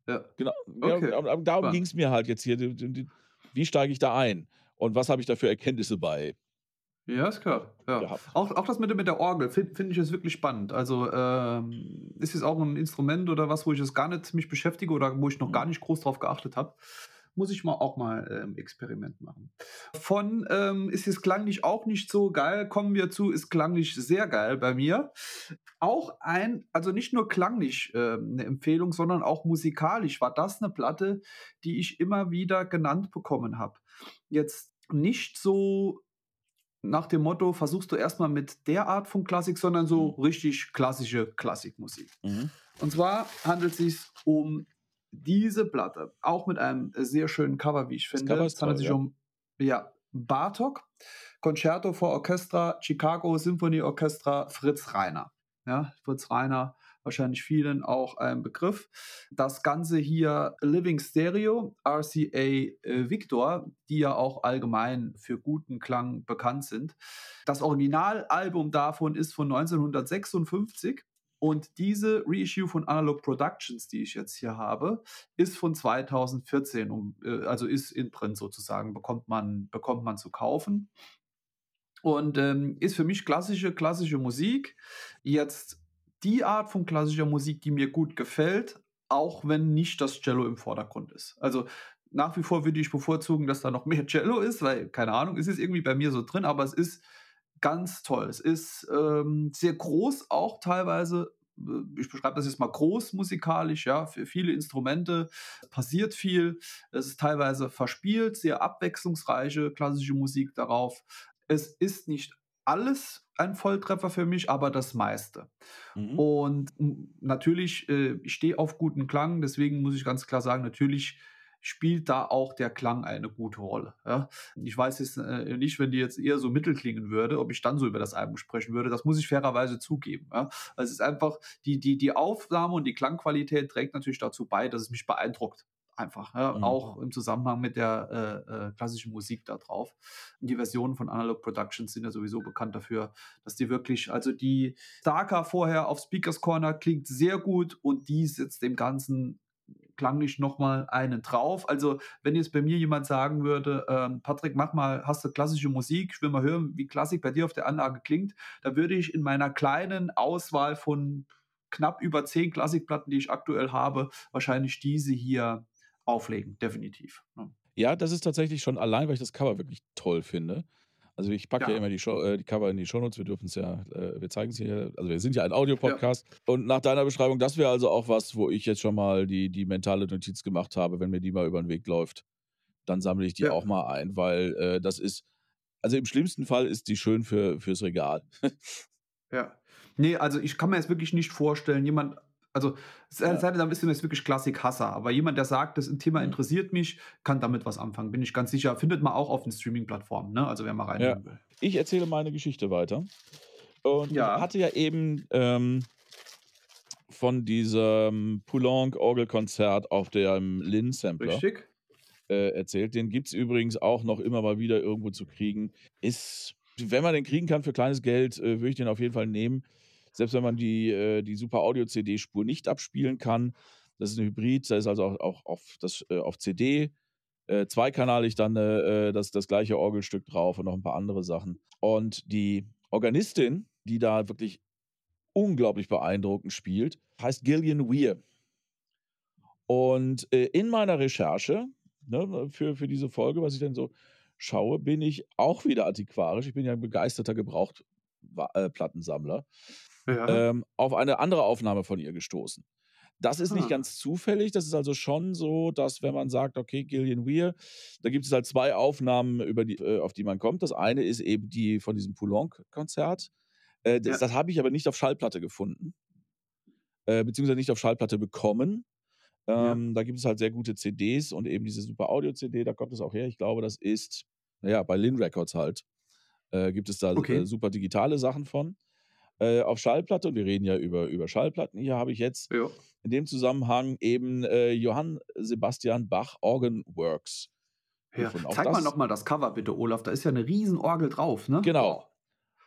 Ja. ja. Genau. Okay. Ja, darum ging es mir halt jetzt hier. Wie steige ich da ein? Und was habe ich da für Erkenntnisse bei? Ja, ist klar. Ja. Auch, auch das mit, mit der Orgel finde find ich jetzt wirklich spannend. Also ähm, ist es auch ein Instrument oder was, wo ich es gar nicht mich beschäftige oder wo ich noch mhm. gar nicht groß drauf geachtet habe. Muss ich mal auch mal ähm, Experiment machen. Von ähm, ist es klanglich auch nicht so geil, kommen wir zu, ist klanglich sehr geil bei mir. Auch ein, also nicht nur klanglich äh, eine Empfehlung, sondern auch musikalisch war das eine Platte, die ich immer wieder genannt bekommen habe. Jetzt nicht so nach dem Motto, versuchst du erstmal mit der Art von Klassik, sondern so mhm. richtig klassische Klassikmusik. Mhm. Und zwar handelt es sich um diese Platte, auch mit einem sehr schönen Cover, wie ich finde. Es handelt sich ja. um ja, Bartok, Concerto for Orchestra, Chicago Symphony Orchestra, Fritz Reiner. Ja, Fritz Reiner wahrscheinlich vielen auch ein Begriff. Das Ganze hier Living Stereo, RCA äh, Victor, die ja auch allgemein für guten Klang bekannt sind. Das Originalalbum davon ist von 1956. Und diese Reissue von Analog Productions, die ich jetzt hier habe, ist von 2014, äh, also ist in Print sozusagen, bekommt man, bekommt man zu kaufen. Und ähm, ist für mich klassische, klassische Musik. Jetzt die Art von klassischer Musik, die mir gut gefällt, auch wenn nicht das Cello im Vordergrund ist. Also nach wie vor würde ich bevorzugen, dass da noch mehr Cello ist, weil, keine Ahnung, es ist irgendwie bei mir so drin, aber es ist ganz toll. Es ist ähm, sehr groß, auch teilweise. Ich beschreibe das jetzt mal groß musikalisch, ja, für viele Instrumente passiert viel. Es ist teilweise verspielt, sehr abwechslungsreiche klassische Musik darauf. Es ist nicht alles ein Volltreffer für mich, aber das meiste. Mhm. Und natürlich, äh, ich stehe auf guten Klang, deswegen muss ich ganz klar sagen, natürlich spielt da auch der Klang eine gute Rolle. Ja? Ich weiß jetzt äh, nicht, wenn die jetzt eher so mittel klingen würde, ob ich dann so über das Album sprechen würde. Das muss ich fairerweise zugeben. Ja? Also es ist einfach, die, die, die Aufnahme und die Klangqualität trägt natürlich dazu bei, dass es mich beeindruckt einfach. Ja? Mhm. Auch im Zusammenhang mit der äh, äh, klassischen Musik da drauf. Die Versionen von Analog Productions sind ja sowieso bekannt dafür, dass die wirklich, also die Starker vorher auf Speakers Corner klingt sehr gut und die setzt dem Ganzen klanglich nochmal einen drauf. Also, wenn jetzt bei mir jemand sagen würde, ähm, Patrick, mach mal, hast du klassische Musik, ich will mal hören, wie Klassik bei dir auf der Anlage klingt, da würde ich in meiner kleinen Auswahl von knapp über zehn Klassikplatten, die ich aktuell habe, wahrscheinlich diese hier auflegen, definitiv. Ne? Ja, das ist tatsächlich schon allein, weil ich das Cover wirklich toll finde. Also ich packe ja. ja, immer die, Show, äh, die Cover in die Shownotes, wir dürfen es ja, äh, wir zeigen es hier, also wir sind ja ein Audiopodcast. Ja. Und nach deiner Beschreibung, das wäre also auch was, wo ich jetzt schon mal die, die mentale Notiz gemacht habe, wenn mir die mal über den Weg läuft, dann sammle ich die ja. auch mal ein, weil äh, das ist, also im schlimmsten Fall ist die schön für, fürs Regal. ja. Nee, also ich kann mir jetzt wirklich nicht vorstellen, jemand also, ja. sei bist du jetzt wirklich Klassik-Hasser. Aber jemand, der sagt, das Thema interessiert mich, kann damit was anfangen. Bin ich ganz sicher. Findet man auch auf den Streaming-Plattformen, ne? Also, wer mal rein ja. will. Ich erzähle meine Geschichte weiter. Und ja. ich hatte ja eben ähm, von diesem Poulenc-Orgelkonzert auf dem Lin-Sampler. Richtig. Äh, erzählt. Den gibt es übrigens auch noch immer mal wieder irgendwo zu kriegen. Ist, wenn man den kriegen kann für kleines Geld, äh, würde ich den auf jeden Fall nehmen selbst wenn man die, äh, die Super Audio CD-Spur nicht abspielen kann. Das ist ein Hybrid, da ist also auch, auch auf, das, äh, auf CD äh, zweikanalig dann äh, äh, das, das gleiche Orgelstück drauf und noch ein paar andere Sachen. Und die Organistin, die da wirklich unglaublich beeindruckend spielt, heißt Gillian Weir. Und äh, in meiner Recherche ne, für, für diese Folge, was ich denn so schaue, bin ich auch wieder antiquarisch. Ich bin ja ein begeisterter Gebrauchtplattensammler ja. ähm, auf eine andere Aufnahme von ihr gestoßen. Das ist ah. nicht ganz zufällig. Das ist also schon so, dass wenn man sagt, okay, Gillian Weir, da gibt es halt zwei Aufnahmen, die, äh, auf die man kommt. Das eine ist eben die von diesem Poulenc-Konzert. Äh, das, ja. das habe ich aber nicht auf Schallplatte gefunden. Äh, beziehungsweise nicht auf Schallplatte bekommen. Ähm, ja. Da gibt es halt sehr gute CDs und eben diese super Audio-CD, da kommt es auch her. Ich glaube, das ist, naja, bei Lin Records halt. Äh, gibt es da okay. Äh, super digitale Sachen von äh, auf Schallplatte, und wir reden ja über, über Schallplatten, hier habe ich jetzt ja. in dem Zusammenhang eben äh, Johann Sebastian Bach Organ Works. Ja. Zeig das, mal nochmal das Cover bitte, Olaf. Da ist ja eine Riesenorgel drauf, ne? Genau.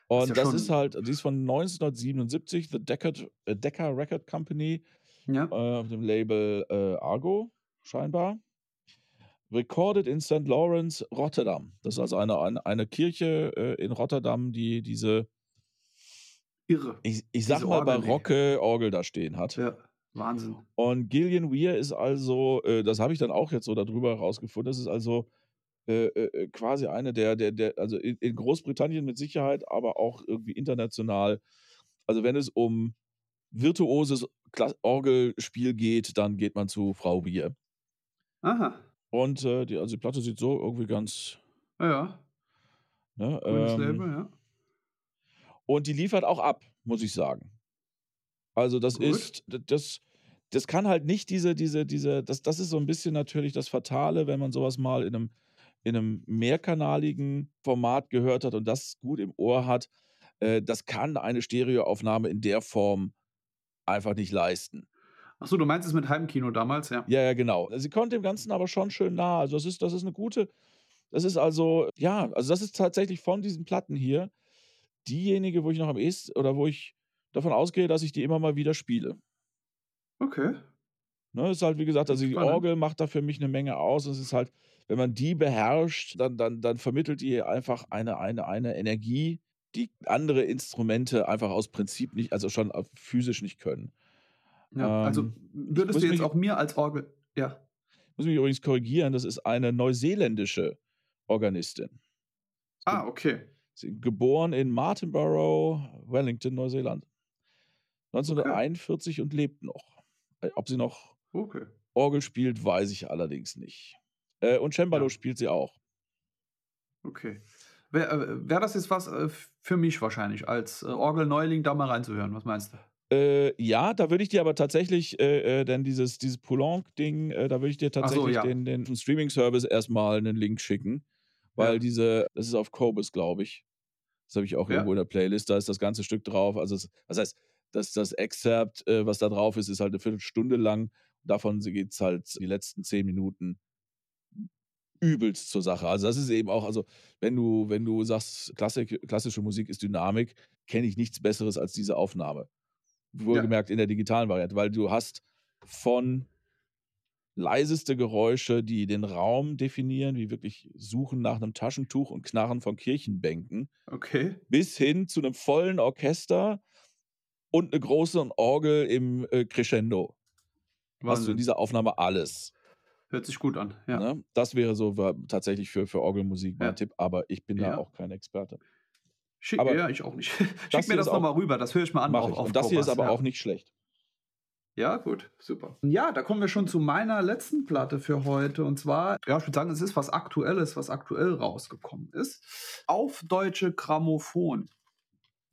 Und das, ist, ja das ist, halt, die ist von 1977, The Deckard, äh, Decca Record Company, ja. äh, auf dem Label äh, Argo, scheinbar. Recorded in St. Lawrence, Rotterdam. Das ist also eine, eine, eine Kirche äh, in Rotterdam, die diese irre. Ich, ich sag mal, barocke Orgel da stehen hat. Ja, Wahnsinn. Und Gillian Weir ist also, äh, das habe ich dann auch jetzt so darüber herausgefunden, das ist also äh, äh, äh, quasi eine der, der, der also in, in, Großbritannien mit Sicherheit, aber auch irgendwie international. Also wenn es um virtuoses Orgelspiel geht, dann geht man zu Frau Weir. Aha. Und äh, die, also die Platte sieht so irgendwie ganz. Ja. Ne, ähm, Label, ja. Und die liefert auch ab, muss ich sagen. Also das Gut. ist, das, das kann halt nicht diese, diese, diese, das, das ist so ein bisschen natürlich das Fatale, wenn man sowas mal in einem, in einem mehrkanaligen Format gehört hat und das gut im Ohr hat. Äh, das kann eine Stereoaufnahme in der Form einfach nicht leisten. Achso, du meinst es mit Heimkino damals, ja? Ja, ja, genau. Sie kommt dem Ganzen aber schon schön nah. Also das ist, das ist eine gute, das ist also, ja, also das ist tatsächlich von diesen Platten hier diejenige, wo ich noch am ehesten oder wo ich davon ausgehe, dass ich die immer mal wieder spiele. Okay. Ne, ist halt, wie gesagt, also die Orgel macht da für mich eine Menge aus. Es ist halt, wenn man die beherrscht, dann, dann, dann vermittelt die einfach eine, eine, eine Energie, die andere Instrumente einfach aus Prinzip nicht, also schon physisch nicht können. Ja, also ähm, würdest du jetzt mich, auch mir als Orgel, ja. Ich muss mich übrigens korrigieren, das ist eine neuseeländische Organistin. Ah, okay geboren in Martinborough, Wellington, Neuseeland. 1941 okay. und lebt noch. Äh, ob sie noch okay. Orgel spielt, weiß ich allerdings nicht. Äh, und Cembalo ja. spielt sie auch. Okay. Wäre äh, wär das jetzt was äh, für mich wahrscheinlich, als äh, Orgel-Neuling da mal reinzuhören? Was meinst du? Äh, ja, da würde ich dir aber tatsächlich, äh, denn dieses, dieses Poulenc-Ding, da würde ich dir tatsächlich so, ja. den, den Streaming-Service erstmal einen Link schicken. Weil ja. diese, das ist auf Cobus, glaube ich. Das habe ich auch ja. irgendwo in der Playlist. Da ist das ganze Stück drauf. Also, es, das heißt, das, das Excerpt, äh, was da drauf ist, ist halt eine Viertelstunde lang. Davon geht es halt die letzten zehn Minuten übelst zur Sache. Also das ist eben auch, also wenn du, wenn du sagst, Klassik, klassische Musik ist Dynamik, kenne ich nichts Besseres als diese Aufnahme. Wohlgemerkt ja. in der digitalen Variante, weil du hast von leiseste Geräusche, die den Raum definieren, wie wirklich Suchen nach einem Taschentuch und Knarren von Kirchenbänken. Okay. Bis hin zu einem vollen Orchester, und eine große Orgel im äh, Crescendo. Wahnsinn. Hast du in dieser Aufnahme alles. Hört sich gut an, ja. Ne? Das wäre so war tatsächlich für, für Orgelmusik mein ja. Tipp, aber ich bin ja. da auch kein Experte. Schick, aber ja, ich auch nicht. Schick mir das nochmal rüber, das höre ich mal an. Auf, auf Und das hier ist aber ja. auch nicht schlecht. Ja, gut, super. Ja, da kommen wir schon zu meiner letzten Platte für heute. Und zwar, ja, ich würde sagen, es ist was Aktuelles, was aktuell rausgekommen ist. Auf Deutsche Grammophon.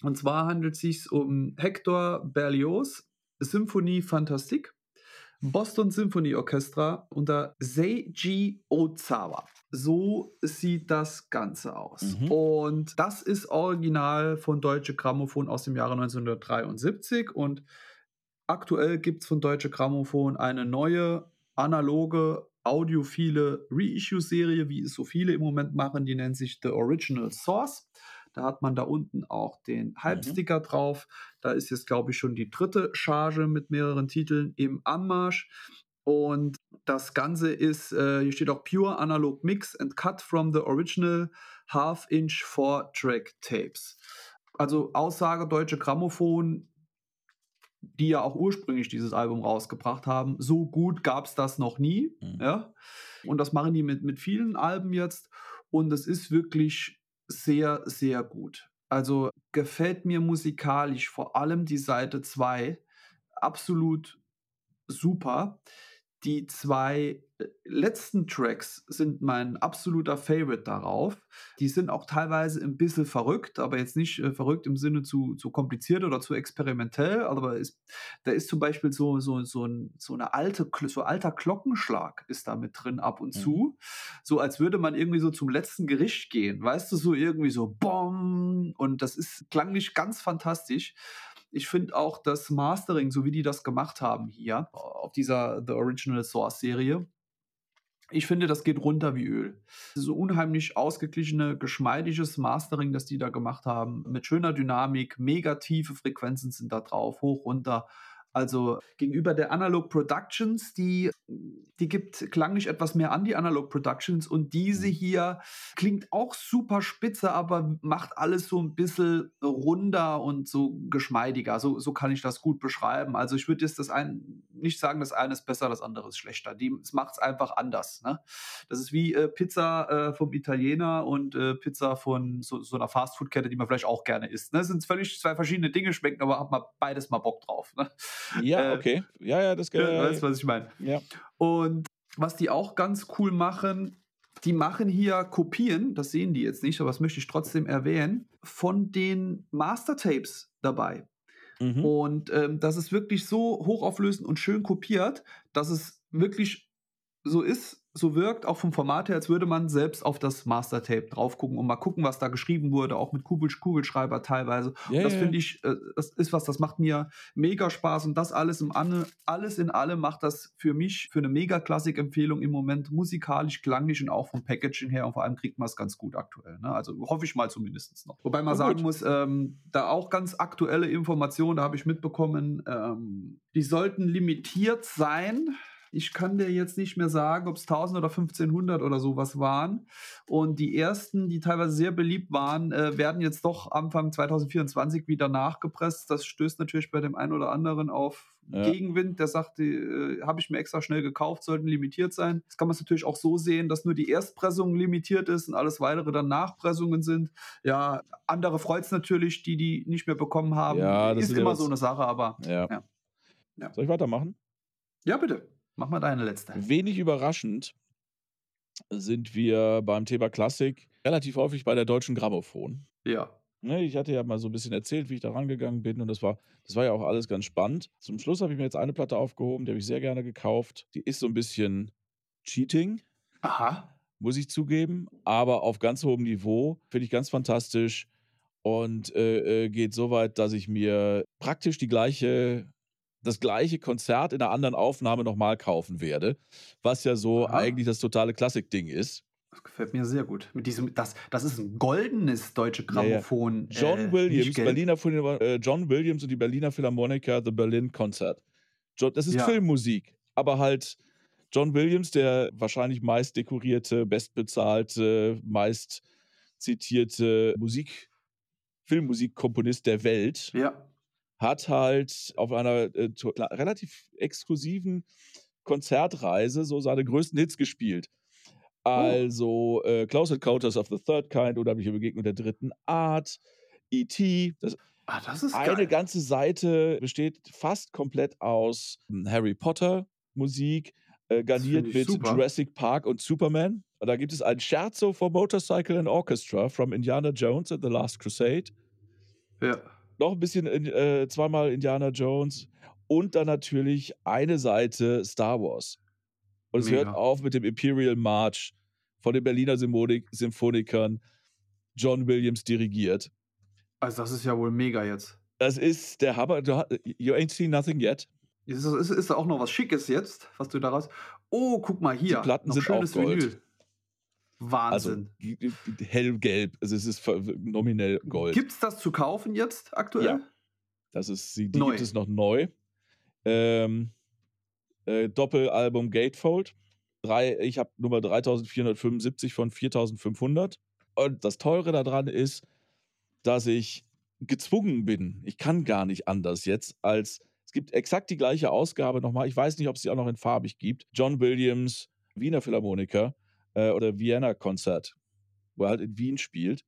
Und zwar handelt es sich um Hector Berlioz, Symphonie Fantastique. Boston Symphony Orchestra unter Seiji Ozawa. So sieht das Ganze aus. Mhm. Und das ist original von Deutsche Grammophon aus dem Jahre 1973. Und aktuell gibt es von Deutsche Grammophon eine neue analoge audiophile Reissue-Serie, wie es so viele im Moment machen. Die nennt sich The Original Source. Da hat man da unten auch den Halbsticker mhm. drauf. Da ist jetzt, glaube ich, schon die dritte Charge mit mehreren Titeln im Anmarsch. Und das Ganze ist, äh, hier steht auch Pure Analog Mix and Cut from the Original Half-Inch 4-Track Tapes. Also Aussage Deutsche Grammophon, die ja auch ursprünglich dieses Album rausgebracht haben. So gut gab es das noch nie. Mhm. Ja? Und das machen die mit, mit vielen Alben jetzt. Und es ist wirklich sehr, sehr gut. Also gefällt mir musikalisch vor allem die Seite 2 absolut super. Die zwei letzten Tracks sind mein absoluter Favorite darauf. Die sind auch teilweise ein bisschen verrückt, aber jetzt nicht äh, verrückt im Sinne zu, zu kompliziert oder zu experimentell. Aber ist, da ist zum Beispiel so, so, so, ein, so eine alte, so alter Glockenschlag ist da mit drin ab und mhm. zu. So als würde man irgendwie so zum letzten Gericht gehen. Weißt du, so irgendwie so BOM! Und das ist klanglich ganz fantastisch. Ich finde auch das Mastering, so wie die das gemacht haben hier auf dieser The Original Source Serie, ich finde, das geht runter wie Öl. So unheimlich ausgeglichene, geschmeidiges Mastering, das die da gemacht haben, mit schöner Dynamik, mega tiefe Frequenzen sind da drauf, hoch, runter. Also gegenüber der Analog Productions, die, die gibt klanglich etwas mehr an, die Analog Productions. Und diese mhm. hier klingt auch super spitze, aber macht alles so ein bisschen runder und so geschmeidiger. So, so kann ich das gut beschreiben. Also ich würde jetzt das ein, nicht sagen, das eine ist besser, das andere ist schlechter. Die, es macht es einfach anders. Ne? Das ist wie äh, Pizza äh, vom Italiener und äh, Pizza von so, so einer Fastfood-Kette, die man vielleicht auch gerne isst. Ne? Das sind völlig zwei verschiedene Dinge, schmecken aber hat man beides mal Bock drauf. Ne? Ja, äh, okay. Ja, ja, das äh, Weißt du, was ich meine? Ja. Und was die auch ganz cool machen, die machen hier Kopien, das sehen die jetzt nicht, aber das möchte ich trotzdem erwähnen, von den Mastertapes dabei. Mhm. Und ähm, das ist wirklich so hochauflösend und schön kopiert, dass es wirklich so ist, so wirkt, auch vom Format her, als würde man selbst auf das Mastertape drauf gucken und mal gucken, was da geschrieben wurde, auch mit Kugel Kugelschreiber teilweise. Yeah, das finde ich, äh, das ist was, das macht mir mega Spaß und das alles im Anne, alles in allem macht das für mich für eine mega Klassik-Empfehlung im Moment musikalisch, klanglich und auch vom Packaging her und vor allem kriegt man es ganz gut aktuell. Ne? Also hoffe ich mal zumindest noch. Wobei man oh, sagen gut. muss, ähm, da auch ganz aktuelle Informationen, da habe ich mitbekommen, ähm, die sollten limitiert sein ich kann dir jetzt nicht mehr sagen, ob es 1000 oder 1500 oder sowas waren. Und die ersten, die teilweise sehr beliebt waren, äh, werden jetzt doch Anfang 2024 wieder nachgepresst. Das stößt natürlich bei dem einen oder anderen auf ja. Gegenwind. Der sagt, äh, habe ich mir extra schnell gekauft, sollten limitiert sein. Das kann man natürlich auch so sehen, dass nur die Erstpressung limitiert ist und alles weitere dann Nachpressungen sind. Ja, andere freut es natürlich, die die nicht mehr bekommen haben. Ja, das ist, ist immer so eine Sache, aber ja. Ja. ja. Soll ich weitermachen? Ja, bitte. Mach mal deine letzte. Wenig überraschend sind wir beim Thema Klassik relativ häufig bei der deutschen Grammophon. Ja. Ne, ich hatte ja mal so ein bisschen erzählt, wie ich da rangegangen bin und das war, das war ja auch alles ganz spannend. Zum Schluss habe ich mir jetzt eine Platte aufgehoben, die habe ich sehr gerne gekauft. Die ist so ein bisschen Cheating. Aha. Muss ich zugeben, aber auf ganz hohem Niveau. Finde ich ganz fantastisch und äh, äh geht so weit, dass ich mir praktisch die gleiche das gleiche Konzert in einer anderen Aufnahme nochmal kaufen werde, was ja so Aha. eigentlich das totale Klassik-Ding ist. Das gefällt mir sehr gut. Mit diesem, das, das ist ein goldenes deutsche Grammophon. Ja, ja. John äh, Williams, Berliner äh, John Williams und die Berliner Philharmoniker The Berlin Concert. Das ist ja. Filmmusik, aber halt John Williams, der wahrscheinlich meist dekorierte, bestbezahlte, meist zitierte Musik, Filmmusikkomponist der Welt. Ja hat halt auf einer äh, relativ exklusiven Konzertreise so seine größten Hits gespielt. Oh. Also äh, Close Encounters of the Third Kind, Unheimliche Begegnung der dritten Art, E.T. Das, ah, das ist eine geil. ganze Seite besteht fast komplett aus hm, Harry Potter Musik, äh, garniert mit super. Jurassic Park und Superman. Und da gibt es ein Scherzo for Motorcycle and Orchestra from Indiana Jones and the Last Crusade. Ja. Noch ein bisschen äh, zweimal Indiana Jones und dann natürlich eine Seite Star Wars. Und es Mega. hört auf mit dem Imperial March von den Berliner Symphonik Symphonikern, John Williams dirigiert. Also, das ist ja wohl mega jetzt. Das ist der Hammer. You ain't seen nothing yet. Ist, ist, ist da auch noch was Schickes jetzt, was du daraus. Oh, guck mal hier. Die Platten noch sind schönes auch Gold. Vinyl. Wahnsinn. Also, hellgelb. Also es ist nominell Gold. Gibt es das zu kaufen jetzt aktuell? Ja. Das ist, die neu. gibt es noch neu. Ähm, äh, Doppelalbum Gatefold. Drei, ich habe Nummer 3475 von 4500. Und das Teure daran ist, dass ich gezwungen bin. Ich kann gar nicht anders jetzt, als es gibt exakt die gleiche Ausgabe nochmal. Ich weiß nicht, ob es sie auch noch in farbig gibt. John Williams, Wiener Philharmoniker äh, oder Vienna Konzert, wo er halt in Wien spielt.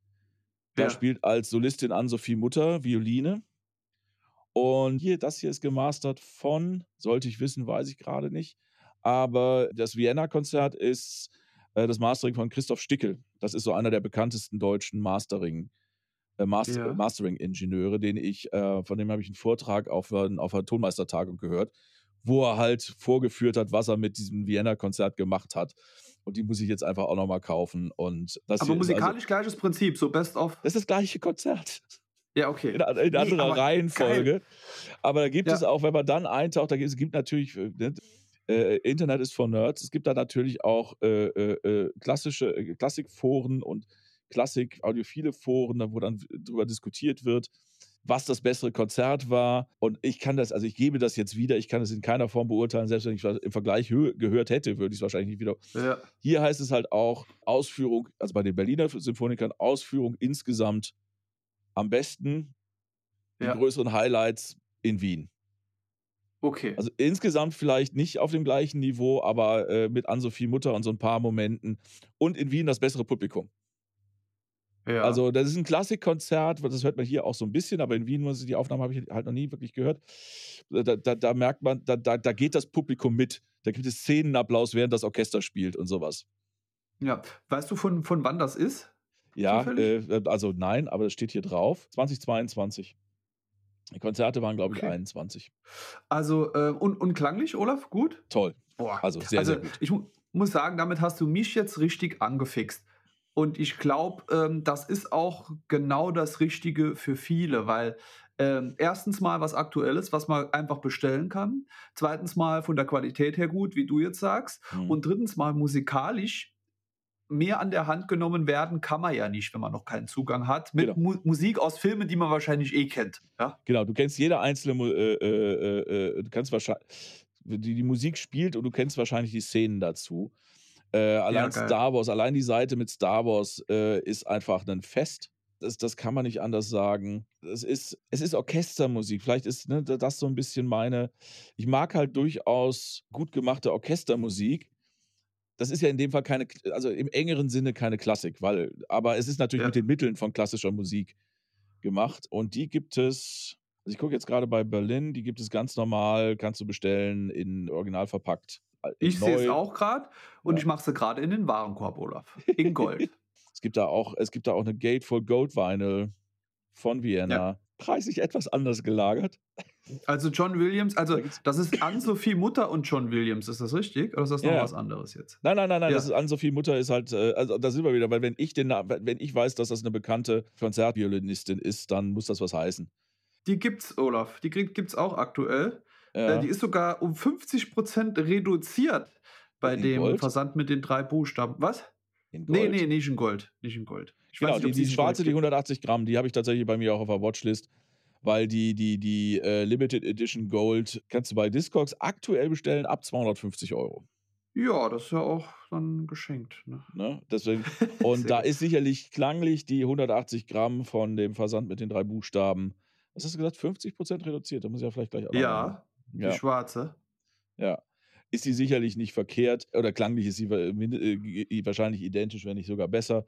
Da ja. spielt als Solistin Ann-Sophie Mutter Violine. Und hier, das hier ist gemastert von, sollte ich wissen, weiß ich gerade nicht. Aber das Vienna-Konzert ist äh, das Mastering von Christoph Stickel. Das ist so einer der bekanntesten deutschen Mastering, äh, Master, ja. Mastering-Ingenieure, den ich, äh, von dem habe ich einen Vortrag auf, auf einer Tonmeistertagung gehört, wo er halt vorgeführt hat, was er mit diesem Vienna-Konzert gemacht hat. Und die muss ich jetzt einfach auch nochmal kaufen. Und das Aber also musikalisch also, gleiches Prinzip, so Best of. Das ist das gleiche Konzert. Ja, okay. In, in nee, anderer Reihenfolge. Geil. Aber da gibt ja. es auch, wenn man dann eintaucht, da gibt, es gibt natürlich, äh, ne, äh, Internet ist for Nerds, es gibt da natürlich auch äh, äh, äh klassische äh, Klassikforen und Klassik-audiophile Foren, wo dann darüber diskutiert wird, was das bessere Konzert war. Und ich kann das, also ich gebe das jetzt wieder, ich kann es in keiner Form beurteilen, selbst wenn ich was im Vergleich gehört hätte, würde ich es wahrscheinlich nicht wieder. Ja. Hier heißt es halt auch Ausführung, also bei den Berliner Symphonikern, Ausführung insgesamt am besten die ja. größeren Highlights in Wien. Okay. Also insgesamt vielleicht nicht auf dem gleichen Niveau, aber äh, mit Ann-Sophie Mutter und so ein paar Momenten. Und in Wien das bessere Publikum. Ja. Also, das ist ein Klassikkonzert, das hört man hier auch so ein bisschen, aber in Wien, die Aufnahme habe ich halt noch nie wirklich gehört. Da, da, da merkt man, da, da, da geht das Publikum mit. Da gibt es Szenenapplaus, während das Orchester spielt und sowas. Ja, weißt du, von, von wann das ist? Ja, äh, also nein, aber das steht hier drauf. 2022. Die Konzerte waren, glaube ich, okay. 21. Also, äh, und, und klanglich, Olaf? Gut? Toll. Boah. Also sehr, also, sehr gut. Ich muss sagen, damit hast du mich jetzt richtig angefixt. Und ich glaube, ähm, das ist auch genau das Richtige für viele, weil ähm, erstens mal was Aktuelles, was man einfach bestellen kann. Zweitens mal von der Qualität her gut, wie du jetzt sagst. Mhm. Und drittens mal musikalisch mehr an der Hand genommen werden kann man ja nicht, wenn man noch keinen Zugang hat. Mit genau. Mu Musik aus Filmen, die man wahrscheinlich eh kennt. Ja? Genau, du kennst jede einzelne, äh, äh, äh, du kannst wahrscheinlich, die, die Musik spielt und du kennst wahrscheinlich die Szenen dazu. Äh, allein ja, Star Wars, allein die Seite mit Star Wars äh, ist einfach ein Fest. Das, das kann man nicht anders sagen. Es ist, es ist Orchestermusik. Vielleicht ist ne, das so ein bisschen meine. Ich mag halt durchaus gut gemachte Orchestermusik. Das ist ja in dem Fall keine, also im engeren Sinne keine Klassik, weil, aber es ist natürlich ja. mit den Mitteln von klassischer Musik gemacht. Und die gibt es, also ich gucke jetzt gerade bei Berlin, die gibt es ganz normal, kannst du bestellen, in original verpackt. Ich sehe es auch gerade und ja. ich mache sie gerade in den Warenkorb, Olaf. In Gold. es, gibt da auch, es gibt da auch eine Gatefold Gold Vinyl von Vienna. Ja. Preislich etwas anders gelagert. Also John Williams, also das ist Ann-Sophie Mutter und John Williams, ist das richtig? Oder ist das noch ja. was anderes jetzt? Nein, nein, nein, nein, ja. das ist Ann-Sophie Mutter ist halt, äh, also da sind wir wieder, weil wenn ich den, wenn ich weiß, dass das eine bekannte Konzertviolinistin ist, dann muss das was heißen. Die gibt's, Olaf, die gibt's auch aktuell. Äh, ja. Die ist sogar um 50% reduziert bei in dem Gold? Versand mit den drei Buchstaben. Was? In Gold? Nee, nee, nicht in Gold. Nicht in Gold. Ich genau, nicht, die, die schwarze, die 180 Gramm, die habe ich tatsächlich bei mir auch auf der Watchlist, weil die, die, die äh, Limited Edition Gold kannst du bei Discogs aktuell bestellen ab 250 Euro. Ja, das ist ja auch dann geschenkt. Ne? Ne? Deswegen, und da ist sicherlich klanglich die 180 Gramm von dem Versand mit den drei Buchstaben was hast du gesagt, 50 Prozent reduziert? Da muss ich ja vielleicht gleich auch Ja, ja. die schwarze. Ja. Ist die sicherlich nicht verkehrt oder klanglich ist sie äh, wahrscheinlich identisch, wenn nicht sogar besser.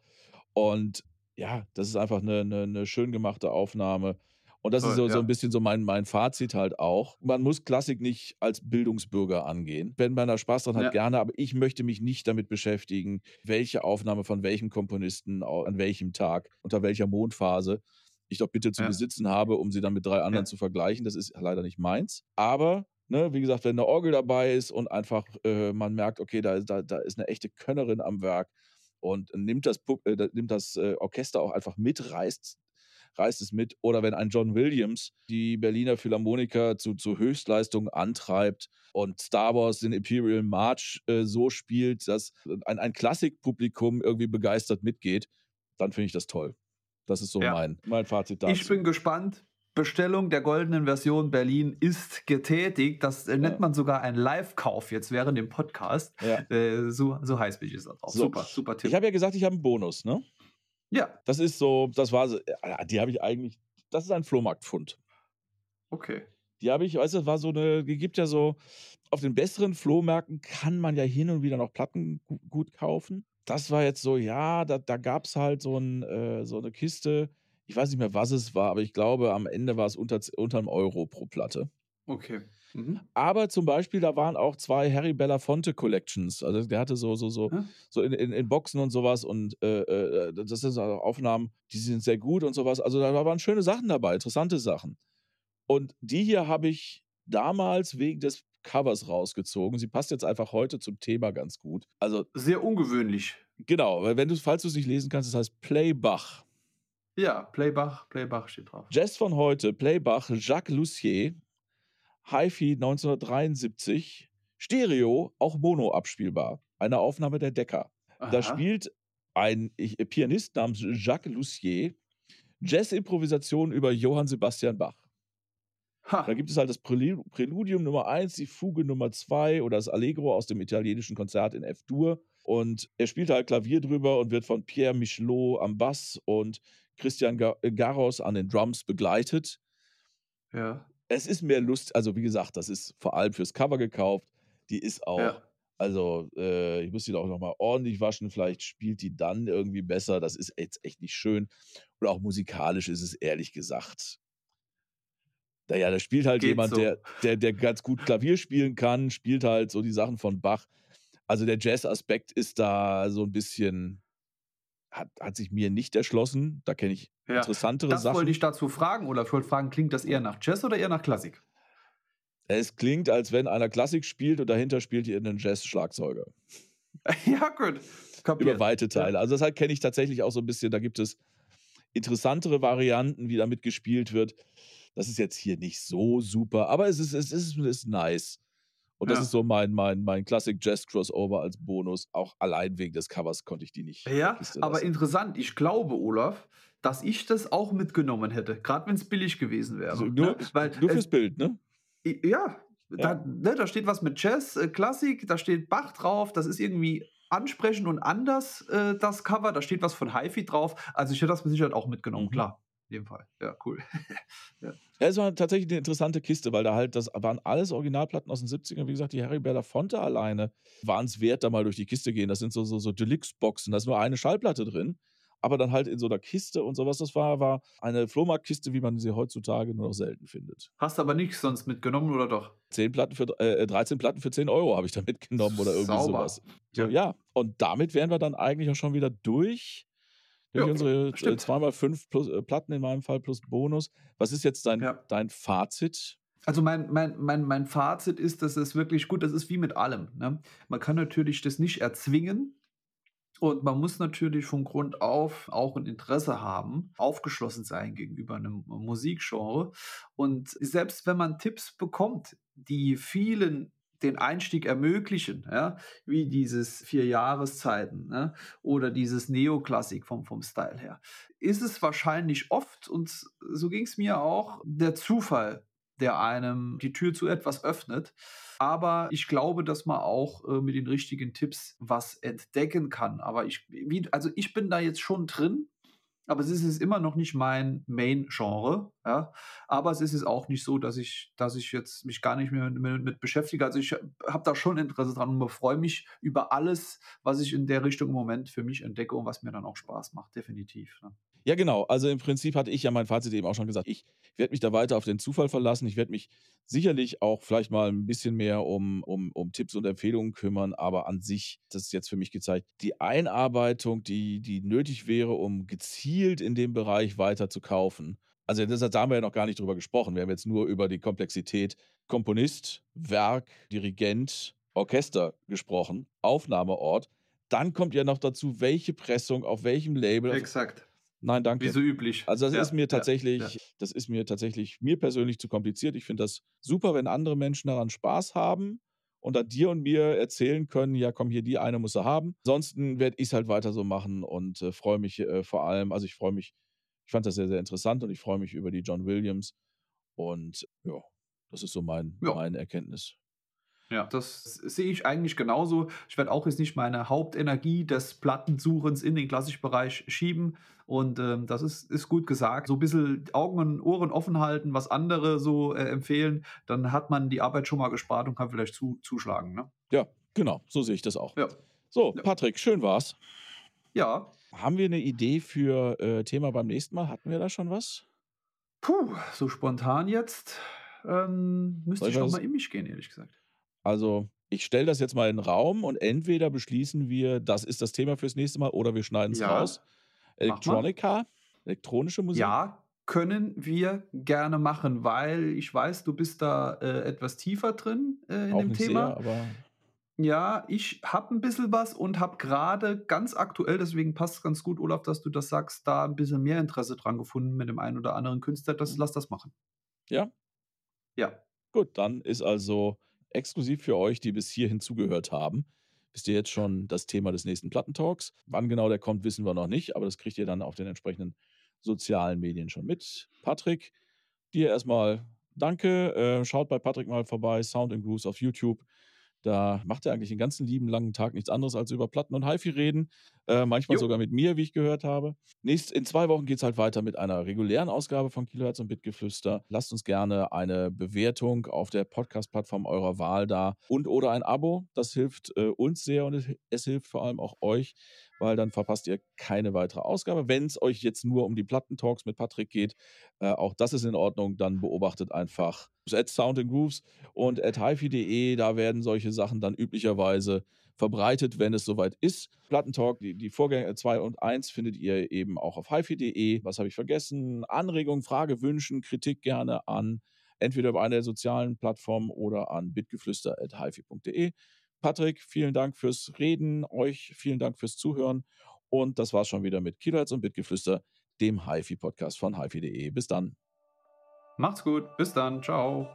Und ja, das ist einfach eine, eine, eine schön gemachte Aufnahme. Und das Toll, ist so, ja. so ein bisschen so mein, mein Fazit halt auch. Man muss Klassik nicht als Bildungsbürger angehen. Wenn man da Spaß dran hat, ja. gerne, aber ich möchte mich nicht damit beschäftigen, welche Aufnahme von welchem Komponisten an welchem Tag, unter welcher Mondphase ich doch bitte zu ja. besitzen habe, um sie dann mit drei anderen zu vergleichen. Das ist leider nicht meins. Aber Ne, wie gesagt, wenn eine Orgel dabei ist und einfach äh, man merkt, okay, da, da, da ist eine echte Könnerin am Werk und nimmt das, äh, nimmt das äh, Orchester auch einfach mit, reißt reißt es mit. Oder wenn ein John Williams die Berliner Philharmoniker zu, zu Höchstleistungen antreibt und Star Wars den Imperial March äh, so spielt, dass ein, ein Klassikpublikum irgendwie begeistert mitgeht, dann finde ich das toll. Das ist so ja. mein, mein Fazit dazu. Ich bin gespannt. Bestellung der goldenen Version Berlin ist getätigt. Das äh, nennt man sogar einen Live-Kauf jetzt während dem Podcast. Ja. Äh, so, so heiß bin ich jetzt auch. So. Super, super Tipp. Ich habe ja gesagt, ich habe einen Bonus, ne? Ja. Das ist so, das war so, die habe ich eigentlich, das ist ein Flohmarktfund. Okay. Die habe ich, weißt du, das war so eine, die gibt ja so, auf den besseren Flohmärkten kann man ja hin und wieder noch Platten gut kaufen. Das war jetzt so, ja, da, da gab es halt so, ein, äh, so eine Kiste. Ich weiß nicht mehr, was es war, aber ich glaube, am Ende war es unter, unter einem Euro pro Platte. Okay. Mhm. Aber zum Beispiel, da waren auch zwei Harry Belafonte Collections. Also der hatte so, so, so, hm? so in, in, in, Boxen und sowas und äh, äh, das sind so Aufnahmen, die sind sehr gut und sowas. Also da waren schöne Sachen dabei, interessante Sachen. Und die hier habe ich damals wegen des Covers rausgezogen. Sie passt jetzt einfach heute zum Thema ganz gut. Also sehr ungewöhnlich. Genau, weil wenn du, falls du es nicht lesen kannst, das heißt Playbach. Ja, Playbach, Playbach steht drauf. Jazz von heute, Playbach, Jacques Lussier, HiFi 1973, Stereo, auch Mono abspielbar. Eine Aufnahme der Decker. Aha. Da spielt ein Pianist namens Jacques Lussier Jazz-Improvisation über Johann Sebastian Bach. Ha. Da gibt es halt das Präludium Nummer 1, die Fuge Nummer 2 oder das Allegro aus dem italienischen Konzert in F-Dur. Und er spielt halt Klavier drüber und wird von Pierre Michelot am Bass und Christian Garros an den Drums begleitet. Ja es ist mehr Lust, also wie gesagt, das ist vor allem fürs Cover gekauft. Die ist auch, ja. also äh, ich muss die auch nochmal ordentlich waschen. Vielleicht spielt die dann irgendwie besser. Das ist jetzt echt nicht schön. Und auch musikalisch ist es ehrlich gesagt. Naja, da spielt halt Geht jemand, so. der, der, der ganz gut Klavier spielen kann, spielt halt so die Sachen von Bach. Also der Jazz-Aspekt ist da so ein bisschen, hat, hat sich mir nicht erschlossen. Da kenne ich ja. interessantere das Sachen. Das wollte ich dazu fragen oder ich wollte fragen, klingt das eher nach Jazz oder eher nach Klassik? Es klingt, als wenn einer Klassik spielt und dahinter spielt ihr einen Jazz-Schlagzeuger. ja, gut. Kapiert. Über weite Teile. Ja. Also das kenne ich tatsächlich auch so ein bisschen. Da gibt es interessantere Varianten, wie damit gespielt wird. Das ist jetzt hier nicht so super, aber es ist, es ist, es ist nice. Und das ja. ist so mein, mein, mein Classic Jazz Crossover als Bonus. Auch allein wegen des Covers konnte ich die nicht. Ja, aber interessant. Ich glaube, Olaf, dass ich das auch mitgenommen hätte, gerade wenn es billig gewesen wäre. Also nur, ne? Weil, nur fürs Bild, ne? Ja, ja. Da, ne, da, steht was mit Jazz, äh, Klassik, da steht Bach drauf, das ist irgendwie ansprechend und anders, äh, das Cover, da steht was von HiFi drauf. Also ich hätte das mit Sicherheit auch mitgenommen, mhm. klar in dem Fall. Ja, cool. ja. ja, es war tatsächlich eine interessante Kiste, weil da halt, das waren alles Originalplatten aus den 70ern. Wie gesagt, die Harry Belafonte alleine waren es wert, da mal durch die Kiste gehen. Das sind so, so, so Deluxe-Boxen. Da ist nur eine Schallplatte drin, aber dann halt in so einer Kiste und sowas. Das war, war eine Flohmarktkiste, wie man sie heutzutage nur noch selten findet. Hast aber nichts sonst mitgenommen, oder doch? 10 Platten für, äh, 13 Platten für 10 Euro habe ich da mitgenommen oder irgendwie Sauber. sowas. So, ja. ja, und damit wären wir dann eigentlich auch schon wieder durch durch ja, unsere äh, stimmt. zweimal fünf plus, äh, Platten in meinem Fall plus Bonus. Was ist jetzt dein, ja. dein Fazit? Also mein, mein, mein, mein Fazit ist, dass es wirklich gut, das ist wie mit allem. Ne? Man kann natürlich das nicht erzwingen, und man muss natürlich von Grund auf auch ein Interesse haben, aufgeschlossen sein gegenüber einem Musikgenre. Und selbst wenn man Tipps bekommt, die vielen den Einstieg ermöglichen, ja, wie dieses vier Jahreszeiten ne, oder dieses Neoklassik vom, vom Style her, ist es wahrscheinlich oft, und so ging es mir auch, der Zufall, der einem die Tür zu etwas öffnet. Aber ich glaube, dass man auch äh, mit den richtigen Tipps was entdecken kann. Aber ich, wie, also ich bin da jetzt schon drin aber es ist immer noch nicht mein Main-Genre. Ja? Aber es ist auch nicht so, dass ich, dass ich jetzt mich gar nicht mehr mit, mit beschäftige. Also ich habe da schon Interesse dran und freue mich über alles, was ich in der Richtung im Moment für mich entdecke und was mir dann auch Spaß macht, definitiv. Ne? Ja, genau. Also im Prinzip hatte ich ja mein Fazit eben auch schon gesagt. Ich werde mich da weiter auf den Zufall verlassen. Ich werde mich sicherlich auch vielleicht mal ein bisschen mehr um, um, um Tipps und Empfehlungen kümmern, aber an sich, das ist jetzt für mich gezeigt, die Einarbeitung, die, die nötig wäre, um gezielt in dem Bereich weiter zu kaufen. Also da haben wir ja noch gar nicht drüber gesprochen. Wir haben jetzt nur über die Komplexität Komponist, Werk, Dirigent, Orchester gesprochen, Aufnahmeort. Dann kommt ja noch dazu, welche Pressung, auf welchem Label. Exakt. Nein, danke. Wie so üblich. Also das ja, ist mir tatsächlich, ja, ja. das ist mir tatsächlich mir persönlich zu kompliziert. Ich finde das super, wenn andere Menschen daran Spaß haben und dann dir und mir erzählen können, ja komm, hier die eine muss er haben. Ansonsten werde ich es halt weiter so machen und äh, freue mich äh, vor allem, also ich freue mich, ich fand das sehr, sehr interessant und ich freue mich über die John Williams und ja, das ist so mein, meine Erkenntnis. Ja, das sehe ich eigentlich genauso. Ich werde auch jetzt nicht meine Hauptenergie des Plattensuchens in den Klassikbereich schieben. Und ähm, das ist, ist gut gesagt. So ein bisschen Augen und Ohren offen halten, was andere so äh, empfehlen, dann hat man die Arbeit schon mal gespart und kann vielleicht zu, zuschlagen. Ne? Ja, genau. So sehe ich das auch. Ja. So, Patrick, schön war's. Ja. Haben wir eine Idee für äh, Thema beim nächsten Mal? Hatten wir da schon was? Puh, so spontan jetzt ähm, müsste ich, ich noch mal in mich gehen, ehrlich gesagt. Also ich stelle das jetzt mal in den Raum und entweder beschließen wir, das ist das Thema fürs nächste Mal, oder wir schneiden es ja, raus. Electronica, elektronische Musik. Ja, können wir gerne machen, weil ich weiß, du bist da äh, etwas tiefer drin äh, in Auch dem Thema. Sehr, aber ja, ich habe ein bisschen was und habe gerade ganz aktuell, deswegen passt es ganz gut, Olaf, dass du das sagst, da ein bisschen mehr Interesse dran gefunden mit dem einen oder anderen Künstler. Das, mhm. lass das machen. Ja? Ja. Gut, dann ist also exklusiv für euch, die bis hierhin zugehört haben. Wisst ihr jetzt schon das Thema des nächsten Plattentalks? Wann genau der kommt, wissen wir noch nicht, aber das kriegt ihr dann auf den entsprechenden sozialen Medien schon mit. Patrick, dir erstmal danke. Äh, schaut bei Patrick mal vorbei, Sound and Grooves auf YouTube. Da macht er eigentlich den ganzen lieben langen Tag nichts anderes als über Platten und HiFi reden. Äh, manchmal jo. sogar mit mir, wie ich gehört habe. Nächst, in zwei Wochen geht es halt weiter mit einer regulären Ausgabe von Kilohertz und Bitgeflüster. Lasst uns gerne eine Bewertung auf der Podcast-Plattform eurer Wahl da und oder ein Abo. Das hilft äh, uns sehr und es, es hilft vor allem auch euch, weil dann verpasst ihr keine weitere Ausgabe. Wenn es euch jetzt nur um die Plattentalks mit Patrick geht, äh, auch das ist in Ordnung, dann beobachtet einfach at Sound and Grooves und at hifi.de, da werden solche Sachen dann üblicherweise verbreitet, wenn es soweit ist. Plattentalk, die, die Vorgänger 2 und 1 findet ihr eben auch auf hifi.de. Was habe ich vergessen? Anregungen, Frage, Wünschen, Kritik gerne an entweder über eine der sozialen Plattformen oder an bitgeflüster.hifi.de. Patrick, vielen Dank fürs Reden, euch vielen Dank fürs Zuhören und das war's schon wieder mit Kilohertz und Bitgeflüster, dem HiFi-Podcast von HiFi.de. Bis dann. Macht's gut, bis dann, ciao.